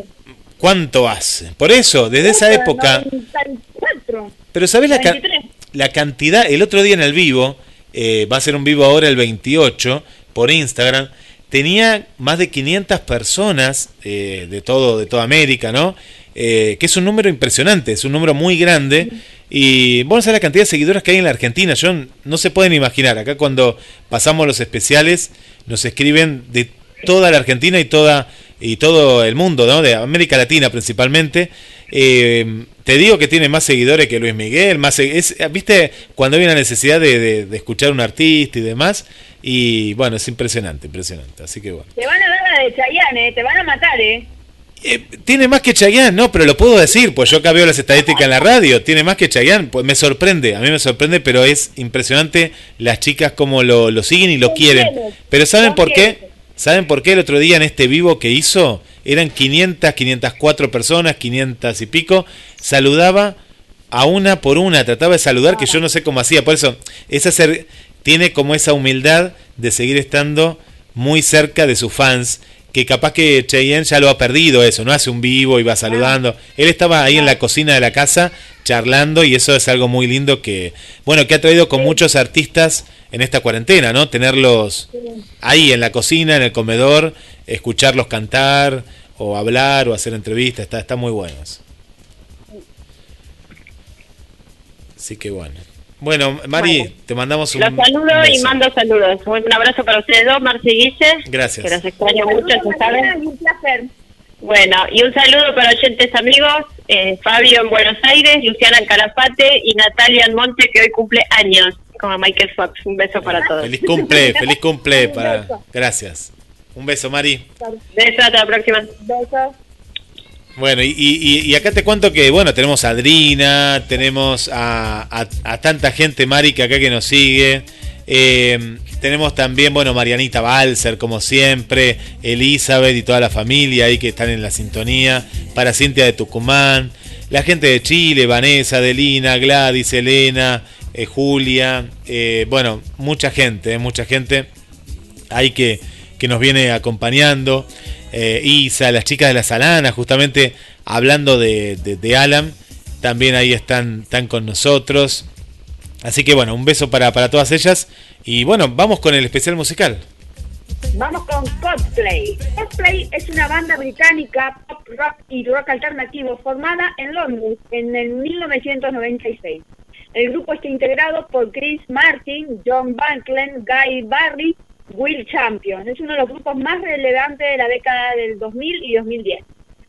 ¿cuánto hace? Por eso, desde esa época, 94. pero ¿sabes la, ca- 23. la cantidad? El otro día en el vivo, eh, va a ser un vivo ahora el 28 por Instagram, tenía más de 500 personas eh, de todo de toda América, ¿no? Eh, que es un número impresionante, es un número muy grande. Y vamos a ver la cantidad de seguidores que hay en la Argentina. Yo no se pueden imaginar. Acá cuando pasamos los especiales nos escriben de toda la Argentina y toda y todo el mundo, ¿no? De América Latina principalmente. Eh, te digo que tiene más seguidores que Luis Miguel, más es, viste cuando hay una necesidad de, de- de escuchar a un artista y demás. Y bueno, es impresionante, impresionante. Así que bueno. Te van a dar la de Chayanne, eh, te van a matar, ¿eh? Eh, tiene más que Chayanne, no, pero lo puedo decir, pues yo acá veo las estadísticas en la radio, tiene más que Chayanne, pues me sorprende, a mí me sorprende, pero es impresionante las chicas como lo, lo siguen y lo quieren. Pero ¿saben por qué? ¿Saben por qué el otro día en este vivo que hizo? Eran 500, 504 personas, 500 y pico, saludaba a una por una, trataba de saludar que yo no sé cómo hacía, por eso esa ser, tiene como esa humildad de seguir estando muy cerca de sus fans, que capaz que Cheyenne ya lo ha perdido eso, no hace un vivo y va saludando. Él estaba ahí en la cocina de la casa charlando y eso es algo muy lindo que, bueno, que ha traído con muchos artistas en esta cuarentena, ¿no? Tenerlos ahí en la cocina, en el comedor, escucharlos cantar o hablar o hacer entrevistas, está, está muy bueno eso. Así que bueno. Bueno, Mari, Bueno. te mandamos un Los saludo un y beso. mando saludos. Un abrazo para ustedes dos, Marce y Guille. Gracias. Que los extraño mucho, se saben. Un placer. Bueno, y un saludo para oyentes amigos, eh, Fabio en Buenos Aires, Luciana en Calafate y Natalia en Monte, que hoy cumple años, como Michael Fox. Un beso para todos. Feliz cumple, feliz cumple Un para. beso. Gracias. Un beso, Mari. Besos, hasta la próxima. Besos. Bueno, y, y- acá te cuento que, bueno, tenemos a Adrina, tenemos a tanta gente, Mari, que acá que nos sigue. Eh, tenemos también, bueno, Marianita Balser, como siempre, Elizabeth y toda la familia ahí que están en la sintonía, para Cintia de Tucumán, la gente de Chile, Vanessa, Delina, Gladys, Elena, eh, Julia, eh, bueno, mucha gente, eh, mucha gente ahí que, que nos viene acompañando. Eh, Isa, las chicas de la Salana, justamente hablando de, de, Alan, también ahí están, están con nosotros. Así que bueno, un beso para, para todas ellas. Y bueno, vamos con el especial musical. Vamos con Coldplay. Coldplay es una banda británica pop rock y rock alternativo formada en Londres en el 1996. El grupo está integrado por Chris Martin, John Banklin, Guy Barry, Will Champion. Es uno de los grupos más relevantes de la década del 2000 y 2010.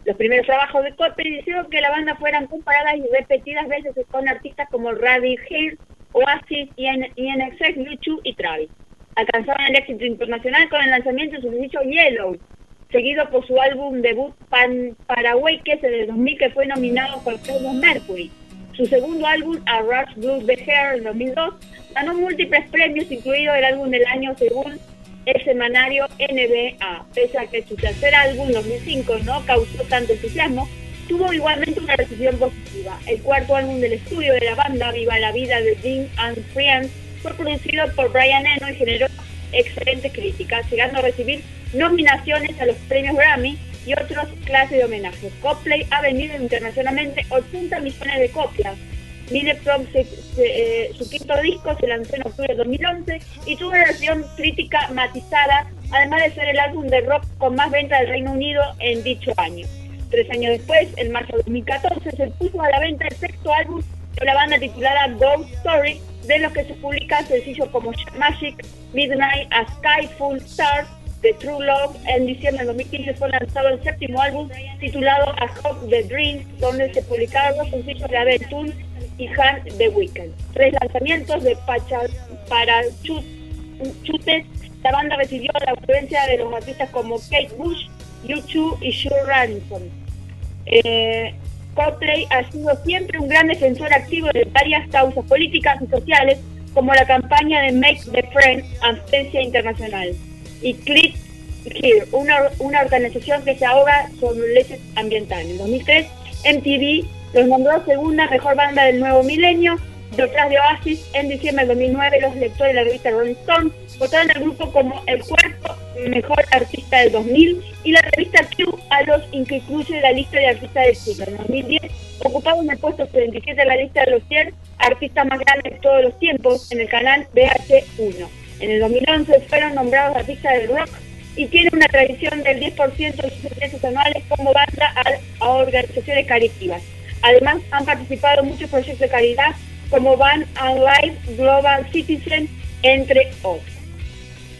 Los primeros trabajos de Coldplay hicieron que la banda fueran comparadas y repetidas veces con artistas como Radiohead, Oasis, IN- INXS, YouTube y Travis. Alcanzaron el éxito internacional con el lanzamiento de su sencillo Yellow, seguido por su álbum debut Pan Paraguay, que es el de 2000, que fue nominado por premios Mercury. Su segundo álbum, A Rush Blues The Hair, en 2002, ganó múltiples premios, incluido el álbum del año según el semanario NBA. Pese a que su tercer álbum, 2005, no causó tanto entusiasmo, tuvo igualmente una recepción positiva. El cuarto álbum del estudio de la banda, Viva la Vida de Dean and Friends, fue producido por Brian Eno y generó excelentes críticas, llegando a recibir nominaciones a los premios Grammy y otros clases de homenajes. Coldplay ha vendido internacionalmente 80 millones de copias. From, se- se- eh, su quinto disco se lanzó en octubre de 2011 y tuvo una versión crítica matizada, además de ser el álbum de rock con más venta del Reino Unido en dicho año. Tres años después, en marzo de 2014, se puso a la venta el sexto álbum de la banda titulada Ghost Story, de los que se publican sencillos como Magic, Midnight, A Sky Full Stars, The True Love. En diciembre de 2015 fue lanzado el séptimo álbum titulado A Hope the Dream, donde se publicaron los sencillos de Abel y Han The Weeknd. Tres lanzamientos de Pacha para Chut- Chutes. La banda recibió la influencia de los artistas como Kate Bush, U2 y Shure Ransom. Eh, ha sido siempre un gran defensor activo de varias causas políticas y sociales, como la campaña de Make the Friend, Amnesia Internacional, y Click Here, una, una organización que se ahoga sobre leyes ambientales. En 2003, MTV los nombró segunda mejor banda del nuevo milenio, detrás de Oasis. En diciembre de 2009, los lectores de la revista Rolling Stone votaron al grupo como el cuarto mejor artista del 2000 y la revista Q a los que incluye la lista de artistas del siglo. En 2010 ocuparon el puesto 77 de la lista de los 100 artistas más grandes de todos los tiempos en el canal BH1. En el 2011 fueron nombrados artistas del rock y tienen una tradición del 10% de sus ingresos anuales como banda a, a organizaciones caritativas. Además, han participado en muchos proyectos de caridad como Van and Life, Global Citizen, entre otros.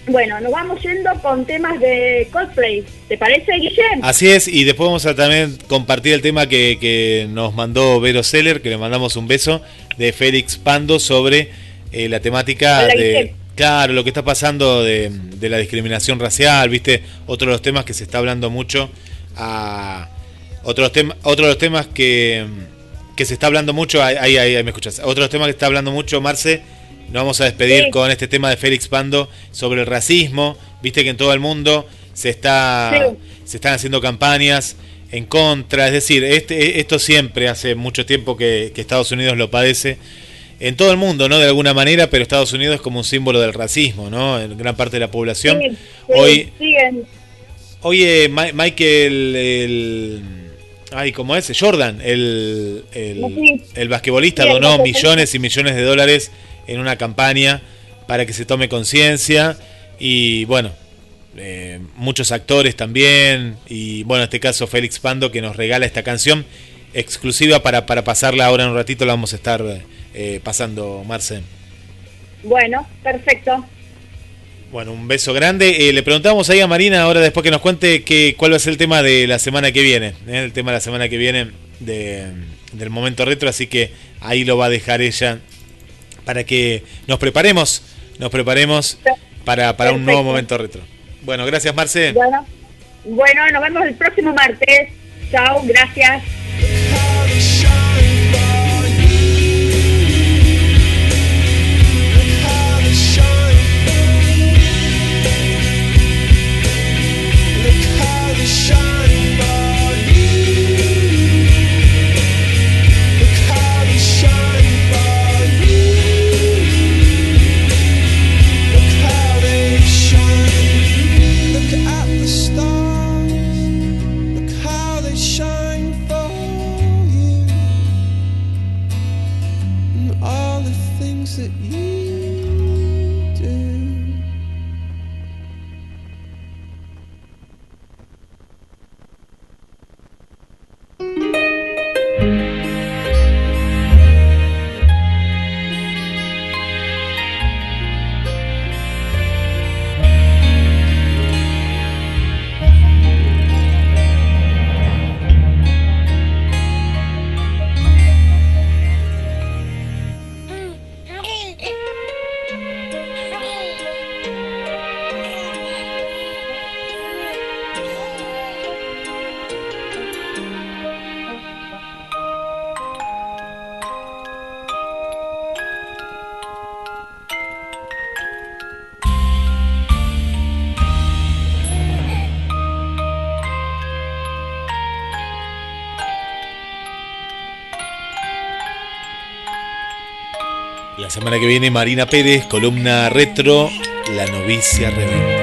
Bueno, nos vamos yendo con temas de Coldplay. ¿Te parece, Guillem? Así es, y después vamos a también compartir el tema que, que nos mandó Vero Seller, que le mandamos un beso, de Félix Pando sobre eh, la temática Hola, de... Guillem. Claro, lo que está pasando de, de la discriminación racial, viste, otro de los temas que se está hablando mucho a otros temas, otro de los temas que, que se está hablando mucho, ahí, ahí, ahí me escuchas, otro de los temas que está hablando mucho, Marce, nos vamos a despedir Sí. con este tema de Félix Pando sobre el racismo, viste que en todo el mundo se está Sí. se están haciendo campañas en contra, es decir, este, esto siempre hace mucho tiempo que, que Estados Unidos lo padece, en todo el mundo, ¿no? De alguna manera, pero Estados Unidos es como un símbolo del racismo, ¿no? En gran parte de la población. Sí, sí, Hoy, siguen. Oye, Ma- Michael, el. Ay, ¿cómo es? Jordan, el, el, Sí. el basquetbolista, donó millones y millones de dólares en una campaña para que se tome conciencia. Y bueno, eh, muchos actores también. Y bueno, en este caso, Félix Pando, que nos regala esta canción exclusiva para, para pasarla ahora en un ratito. La vamos a estar eh, pasando, Marce. Bueno, perfecto. Bueno, un beso grande. Eh, le preguntamos ahí a Marina ahora después que nos cuente que, cuál va a ser el tema de la semana que viene. ¿eh? El tema de la semana que viene de, del momento retro, así que ahí lo va a dejar ella para que nos preparemos, nos preparemos para, para un nuevo momento retro. Bueno, gracias Marce. Bueno, bueno, nos vemos el próximo martes. Chao, gracias. Semana que viene Marina Pérez, columna retro, La novicia rebelde.